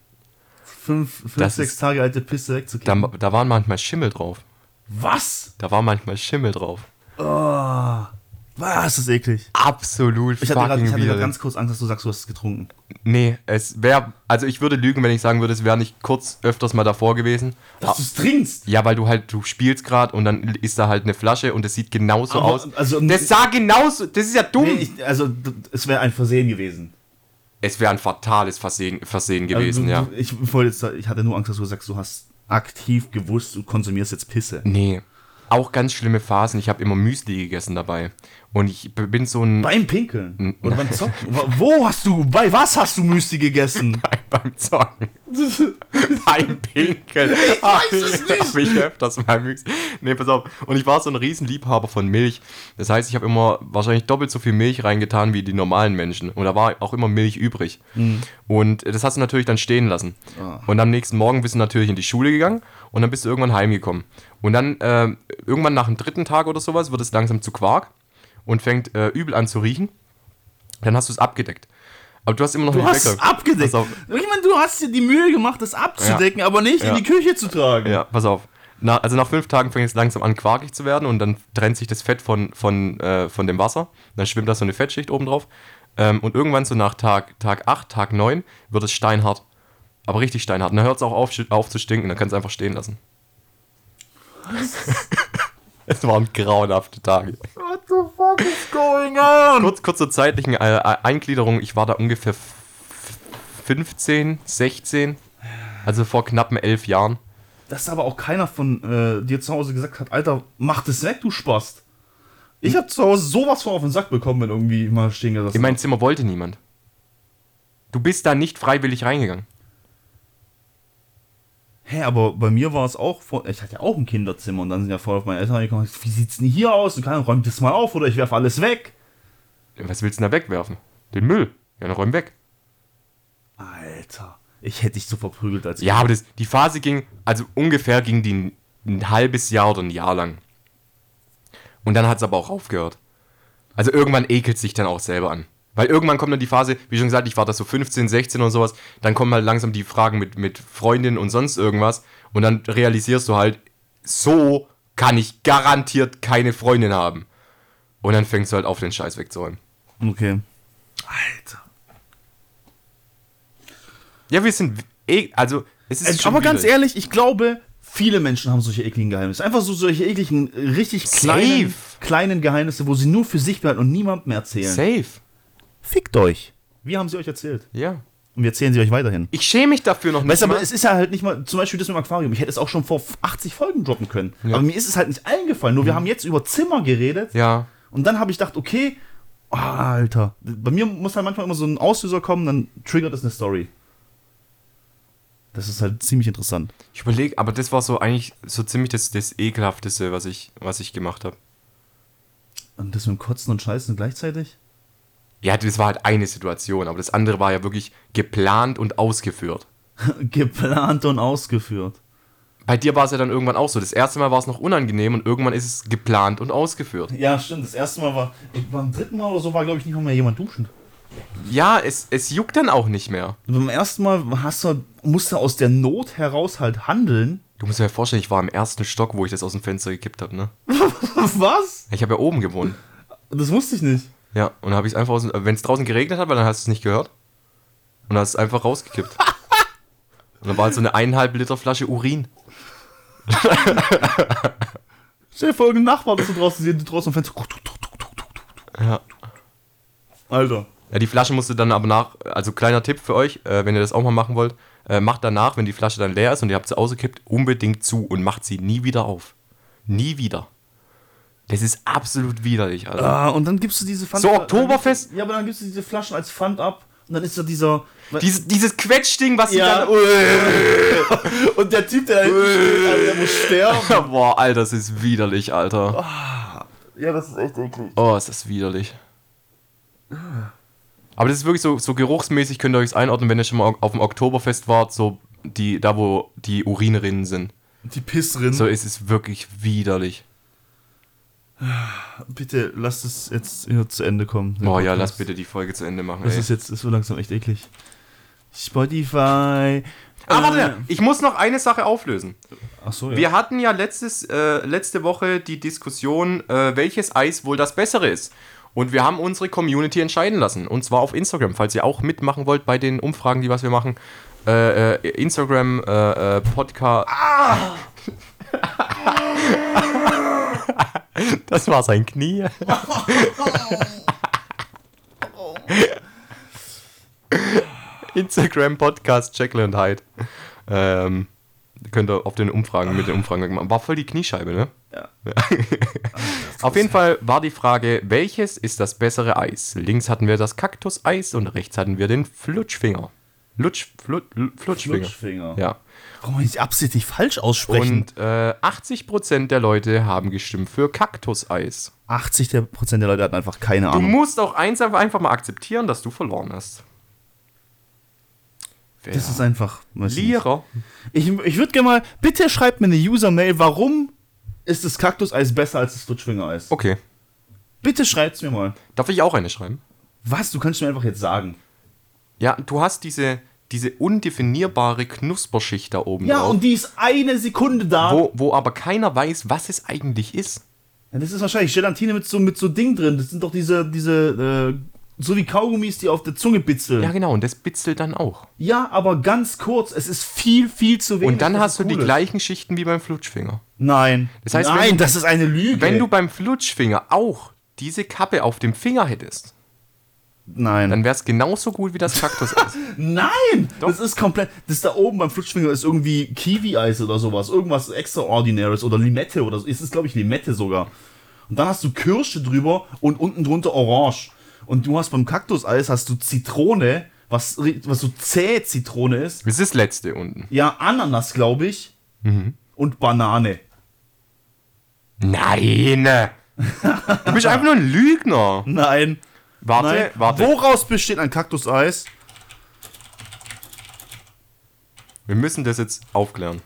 Fünf, fünf Das sechs ist- Tage alte Pisse Da, wegzukippen. da waren manchmal Schimmel drauf. Was? Da war manchmal Schimmel drauf. Oh. Was ist eklig. Absolut Ich hatte gerade ich hatte ganz kurz Angst, dass du sagst, du hast es getrunken. Nee, es wäre, also ich würde lügen, wenn ich sagen würde, es wäre nicht kurz öfters mal davor gewesen. Dass du es trinkst. Ja, weil du halt, du spielst gerade und dann ist da halt eine Flasche und es sieht genauso Aber, aus. also- das sah genauso, das ist ja dumm. Nee, ich, also es wäre ein Versehen gewesen. Es wäre ein fatales Versehen, Versehen gewesen, also, ja. du, Ich, wollte jetzt, ich hatte nur Angst, dass du sagst, du hast aktiv gewusst, du konsumierst jetzt Pisse. Nee. Auch ganz schlimme Phasen. Ich habe immer Müsli gegessen dabei. Und ich bin so ein. Beim Pinkeln. Oder beim Zocken. Wo- hast du, bei was hast du Müsli gegessen? beim Zocken. beim Pinkeln. Ich weiß es nicht. Hab ich öfters mal Müsli. Nee, pass auf. Und ich war so ein Riesenliebhaber von Milch. Das heißt, ich habe immer wahrscheinlich doppelt so viel Milch reingetan wie die normalen Menschen. Und da war auch immer Milch übrig. Und das hast du natürlich dann stehen lassen. Ah. Und am nächsten Morgen bist du natürlich in die Schule gegangen und dann bist du irgendwann heimgekommen. Und dann, äh, irgendwann nach dem dritten Tag oder sowas, wird es langsam zu Quark und fängt äh, übel an zu riechen. Dann hast du es abgedeckt. Aber du hast immer noch Du nicht hast es abgedeckt. Ich meine, du hast dir die Mühe gemacht, das abzudecken, aber nicht Ja. in die Küche zu tragen. Ja, pass auf. Na, also nach fünf Tagen fängt es langsam an, quarkig zu werden und dann trennt sich das Fett von, von, äh, von dem Wasser. Dann schwimmt da so eine Fettschicht oben drauf. Ähm, und irgendwann so nach Tag, Tag 8, Tag 9 wird es steinhart. Aber richtig steinhart. Und dann hört es auch auf, auf zu stinken, dann kannst du einfach stehen lassen. es waren grauenhafte Tage. What the fuck is going on? Kurz, kurz zur zeitlichen äh, Eingliederung. Ich war da ungefähr f- 15, 16. Also vor knappen elf Jahren. Dass aber auch keiner von äh, dir zu Hause gesagt hat, Alter, mach das weg, du Spast. Ich hab zu Hause sowas von auf den Sack bekommen, wenn irgendwie mal stehen gelassen. In mein Zimmer wollte niemand. Du bist da nicht freiwillig reingegangen. Hä, aber bei mir war es auch, vor, ich hatte ja auch ein Kinderzimmer und dann sind ja voll auf meine Eltern gekommen, wie sieht's denn hier aus? Und keiner räumt das mal auf oder ich werfe alles weg. Was willst du denn da wegwerfen? Den Müll. Ja, dann räum weg. Alter, ich hätte dich so verprügelt als Ja, aber das, die Phase ging, also ungefähr ging die ein, ein halbes Jahr oder ein Jahr lang. Und dann hat es aber auch aufgehört. Also irgendwann ekelt sich dann auch selber an. Weil irgendwann kommt dann die Phase, wie schon gesagt, ich war da so 15, 16 oder sowas, dann kommen halt langsam die Fragen mit, mit Freundinnen und sonst irgendwas. Und dann realisierst du halt, so kann ich garantiert keine Freundin haben. Und dann fängst du halt auf, den Scheiß wegzuräumen. Okay. Alter. Ja, wir sind. Eh, also, es ist. Äh, schon aber ganz ehrlich, ich glaube, viele Menschen haben solche ekligen Geheimnisse. Einfach so solche ekligen, richtig kleinen, Safe. kleinen Geheimnisse, wo sie nur für sich behalten und niemandem mehr erzählen. Safe. Fickt euch. Wir haben sie euch erzählt. Ja. Und wir erzählen sie euch weiterhin. Ich schäme mich dafür noch nicht. Weißt du, aber es ist ja halt nicht mal, zum Beispiel das mit dem Aquarium, ich hätte es auch schon vor 80 Folgen droppen können. Aber mir ist es halt nicht eingefallen. Nur wir haben jetzt über Zimmer geredet. ja. Und dann habe ich gedacht, okay, oh, Alter. Bei mir muss halt manchmal immer so ein Auslöser kommen, dann triggert es eine Story. Das ist halt ziemlich interessant. Ich überlege, aber das war so eigentlich so ziemlich das, das ekelhafteste, was ich, was ich gemacht habe. Und das mit dem Kotzen und Scheißen gleichzeitig? Ja, das war halt eine Situation, aber das andere war ja wirklich geplant und ausgeführt. Geplant und ausgeführt. Bei dir war es ja dann irgendwann auch so. Das erste Mal war es noch unangenehm und irgendwann ist es geplant und ausgeführt. Ja, stimmt. Das erste Mal war, beim dritten Mal oder so war, glaube ich, nicht mal mehr jemand duschen. Ja, es, es juckt dann auch nicht mehr. Beim ersten Mal hast du, musst du aus der Not heraus halt handeln. Du musst dir ja vorstellen, ich war im ersten Stock, wo ich das aus dem Fenster gekippt habe, ne? Was? Ich habe ja oben gewohnt. Das wusste ich nicht. Ja, und dann habe ich es einfach aus wenn es draußen geregnet hat, weil dann hast du es nicht gehört. Und hast es einfach rausgekippt. und dann war halt so eine eineinhalb Liter Flasche Urin. Stell dir vor, irgendein Nachbar, dass du draußen siehst, du draußen am Fenster. Ja. Alter. Ja, die Flasche musst du dann aber nach, also kleiner Tipp für euch, äh, wenn ihr das auch mal machen wollt, äh, macht danach, wenn die Flasche dann leer ist und ihr habt sie ausgekippt, unbedingt zu und macht sie nie wieder auf. Nie wieder. Das ist absolut widerlich, Alter. Ah, und dann gibst du diese Pfand. So, Oktoberfest? Ja, aber dann gibst du diese Flaschen als Pfand ab. Und dann ist da dieser. Dieses, dieses Quetschding, was Ja. sie dann. und der Typ, der der muss sterben. Boah, Alter, das ist widerlich, Alter. Ja, das ist echt eklig. Oh, ist das widerlich. Aber das ist wirklich so, so geruchsmäßig, könnt ihr euch einordnen, wenn ihr schon mal auf dem Oktoberfest wart, so die, da wo die Urinrinnen sind. Die Pissrin. So ist es wirklich widerlich. Bitte lass es jetzt zu Ende kommen. Boah, ja, lass bitte die Folge zu Ende machen. Das ey. ist jetzt ist so langsam echt eklig. Spotify. Ah, Äh, warte, ich muss noch eine Sache auflösen. Ach so, ja. Wir hatten ja letztes, äh, letzte Woche die Diskussion, äh, welches Eis wohl das bessere ist. Und wir haben unsere Community entscheiden lassen. Und zwar auf Instagram. Falls ihr auch mitmachen wollt bei den Umfragen, die was wir machen. Äh, äh, Instagram, äh, äh, Podcast. das war sein Knie. Instagram, Podcast, Jekyll und Hyde. Ähm, könnt ihr auf den Umfragen, mit den Umfragen machen. War voll die Kniescheibe, ne? Ja. Auf jeden Fall war die Frage, welches ist das bessere Eis? Links hatten wir das Kaktuseis und rechts hatten wir den Flutschfinger. Lutsch, Flut, Flutschfinger. Flutschfinger. Ja. Warum ich absichtlich falsch aussprechen? Und äh, 80% der Leute haben gestimmt für Kaktuseis. 80 der Prozent der Leute hatten einfach keine Du Ahnung. musst auch eins einfach mal akzeptieren, dass du verloren hast. Wer? Das ist einfach. weiß ich. Ich, würde gerne mal, bitte schreibt mir eine User-Mail, warum ist das Kaktuseis besser als das Flutschfinger-Eis? Okay. Bitte schreibt's mir mal. Darf ich auch eine schreiben? Was? Du kannst mir einfach jetzt sagen. Ja, du hast diese, diese undefinierbare Knusperschicht da oben Ja, drauf, und die ist eine Sekunde da. wo, wo aber keiner weiß, was es eigentlich ist. Ja, das ist wahrscheinlich Gelatine mit so, mit so Ding drin. Das sind doch diese, diese, äh, so wie Kaugummis, die auf der Zunge bitzeln. Ja, Ja, genau, und das bitzelt dann auch. aber ganz kurz. Es ist viel, viel zu wenig. Und dann hast du die ist. gleichen Schichten wie beim Flutschfinger. Nein. Das heißt, Nein, du- das ist eine Lüge. Wenn du beim Flutschfinger auch diese Kappe auf dem Finger hättest, Nein. dann wäre es genauso gut wie das Kaktuseis. Nein! Das ist komplett. Das da oben beim Flutschfinger ist irgendwie Kiwi-Eis oder sowas. Irgendwas Extraordinaries oder Limette oder so. Es ist, glaube ich, Limette sogar. Und dann hast du Kirsche drüber und unten drunter Orange. Und du hast beim Kaktuseis hast du Zitrone, was, was so zäh Zitrone ist. das ist das letzte unten. Ja, Ananas, glaube ich. Mhm. Und Banane. Nein! Du bist einfach nur ein Lügner. Nein. Warte, Nein. warte. Woraus besteht ein Kaktuseis? Wir müssen das jetzt aufklären.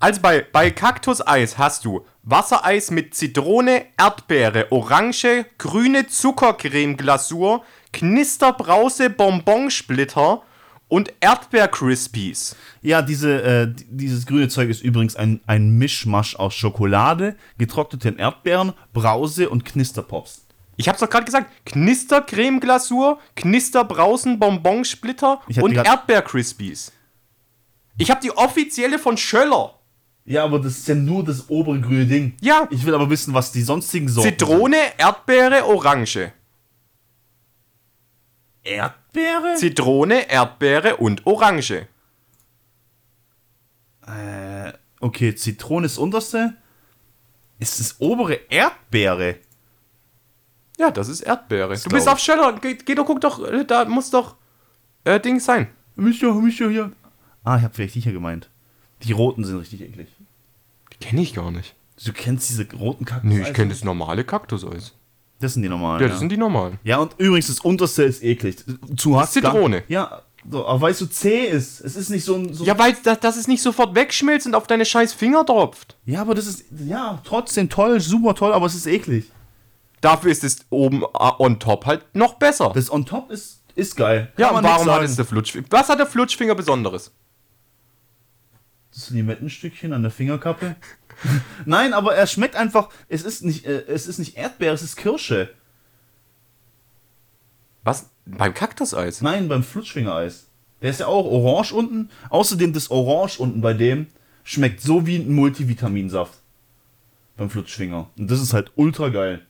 Also bei, bei Kaktuseis hast du Wassereis mit Zitrone, Erdbeere, Orange, grüne Zuckercreme-Glasur, Knisterbrause, Bonbonsplitter und Erdbeer-Crispies. Ja, diese, äh, dieses grüne Zeug ist übrigens ein, ein Mischmasch aus Schokolade, getrockneten Erdbeeren, Brause und Knisterpops. Ich hab's doch gerade gesagt. Knister Cremeglasur, Knister Brausen Bonbonsplitter und die grad- Erdbeer Crispies. Ich hab die offizielle von Schöller. Ja, aber das ist ja nur das obere grüne Ding. Ja. Ich will aber wissen, was die sonstigen Sorten Zitrone, Erdbeere, Orange. sind. Erdbeere? Zitrone, Erdbeere und Orange. äh, okay, Zitrone ist unterste. Ist das obere Erdbeere? Ja, das ist Erdbeere. du glaub bist ich. auf Schöller. Geh, geh doch, guck doch, äh, da muss doch äh, Ding sein. Micha, Micha, hier. Ah, ich habe vielleicht die hier gemeint. Die roten sind richtig eklig. Die kenne ich gar nicht. Du kennst diese roten Kaktus? Nee, ich kenne das normale Kaktuseis. Das sind die normalen. Ja, das sind die normalen. Ja, und übrigens, das unterste ist eklig. Zu hast Zitrone. Ja, so, aber weil es so zäh ist. Es ist nicht so ein. So Ja, weil das, das es nicht sofort wegschmilzt und auf deine scheiß Finger tropft. ja, aber das ist. Ja, trotzdem toll, super toll, aber es ist eklig. Dafür ist es oben äh, on top halt noch besser. Das on top ist, ist geil. ja, Kann und man warum hat es der Flutschfinger? Was hat der Flutschfinger Besonderes? Das Limettenstückchen an der Fingerkappe. Nein, aber er schmeckt einfach. Es ist nicht, äh, es ist nicht Erdbeere, es ist Kirsche. Was? Beim Kaktuseis? Nein, beim Flutschfingereis. Der ist ja auch orange unten. Außerdem das Orange unten bei dem schmeckt so wie ein Multivitaminsaft. Beim Flutschfinger. Und das ist halt ultra geil.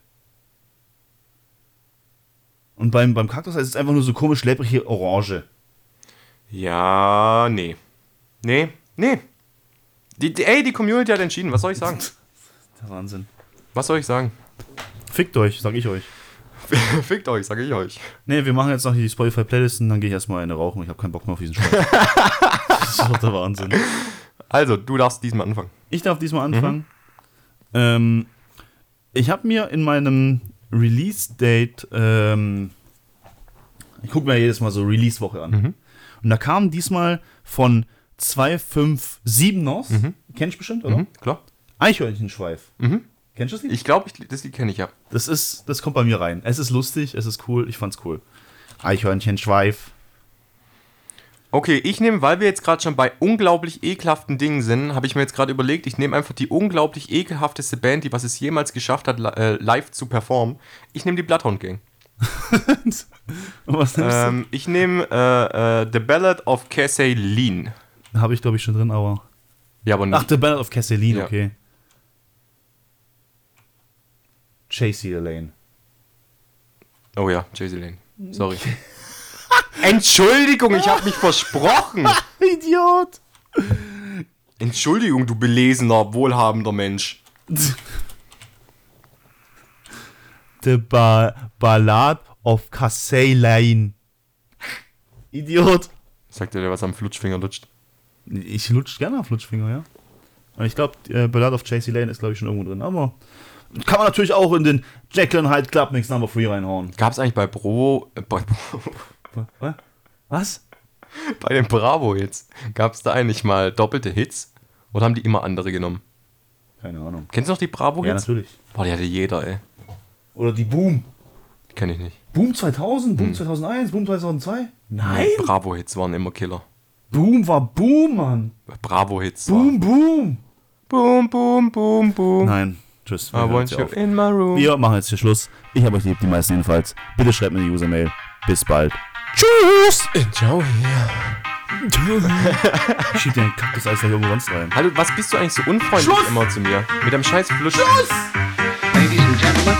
Und beim, beim Kaktuseis ist es einfach nur so komisch lepprige Orange. Ja, nee. Nee, nee. Die, die, ey, die Community hat entschieden. Was soll ich sagen? Der Wahnsinn. Was soll ich sagen? Fickt euch, sag ich euch. Fickt euch, sage ich euch. Ne, wir machen jetzt noch die Spotify-Playlisten, dann gehe ich erstmal eine rauchen. Ich habe keinen Bock mehr auf diesen Scheiß. das ist doch der Wahnsinn. Also, du darfst diesmal anfangen. Ich darf diesmal anfangen. Ähm, ich habe mir in meinem Release-Date, ähm, ich gucke mir jedes Mal so Release-Woche an. Und da kam diesmal von 257ers, kennst du bestimmt, oder? Mhm, klar. Eichhörnchenschweif. Kennst du das Lied? Ich glaube, das Lied kenne ich ja. Das ist, das kommt bei mir rein. Es ist lustig, es ist cool, ich fand's cool. Eichhörnchenschweif. Okay, ich nehme, weil wir jetzt gerade schon bei unglaublich ekelhaften Dingen sind, habe ich mir jetzt gerade überlegt, ich nehme einfach die unglaublich ekelhafteste Band, die was es jemals geschafft hat, äh, live zu performen. Ich nehme die Bloodhound Gang. Was nimmst Ähm, ich nehme äh, äh, The Ballad of du? Habe ich, glaube ich, schon drin, aber. Ja, aber nicht. Ach, The Ballad of Castelline, Ja. okay. Chasey Lane. Oh ja, Jay-Z Lane. Sorry. Entschuldigung, ich habe mich versprochen. Idiot! Entschuldigung, du belesener, wohlhabender Mensch. The ba Ballad of Cassay Lane. Idiot! Sagt dir der, was am Flutschfinger lutscht? Ich lutsch gerne auf Flutschfinger, ja. Und ich glaube, äh, Ballad of Chasey Lane ist, glaube ich, schon irgendwo drin. Aber kann man natürlich auch in den Jekyll and Hyde Club Mix Number 3 reinhauen. Gab es eigentlich bei Bravo, äh, bei, Was? Was? bei den Bravo jetzt, gab es da eigentlich mal doppelte Hits? Oder haben die immer andere genommen? Keine Ahnung. Kennst du noch die Ja, Bravo-Hits? natürlich. Boah, die hatte jeder, ey. Oder die Boom. Die kenn ich nicht. Boom 2000, Boom 2001, Boom 2002? Nein! Bravo-Hits waren immer Killer. Boom war Boom, Mann! Bravo-Hits. Boom, boom! Boom, boom, boom, boom. Nein, tschüss. wir I want you auf. in my room. Wir machen jetzt hier Schluss. Ich habe euch lieb, die meisten jedenfalls. Bitte schreibt mir eine User-Mail. Bis bald. Tschüss! Ciao hier. Ich schieb den Kaktus-Eis gleich irgendwo sonst rein. Hallo, was bist du eigentlich so unfreundlich Schluss! immer zu mir? Mit dem scheiß Flusch. Ladies and gentlemen,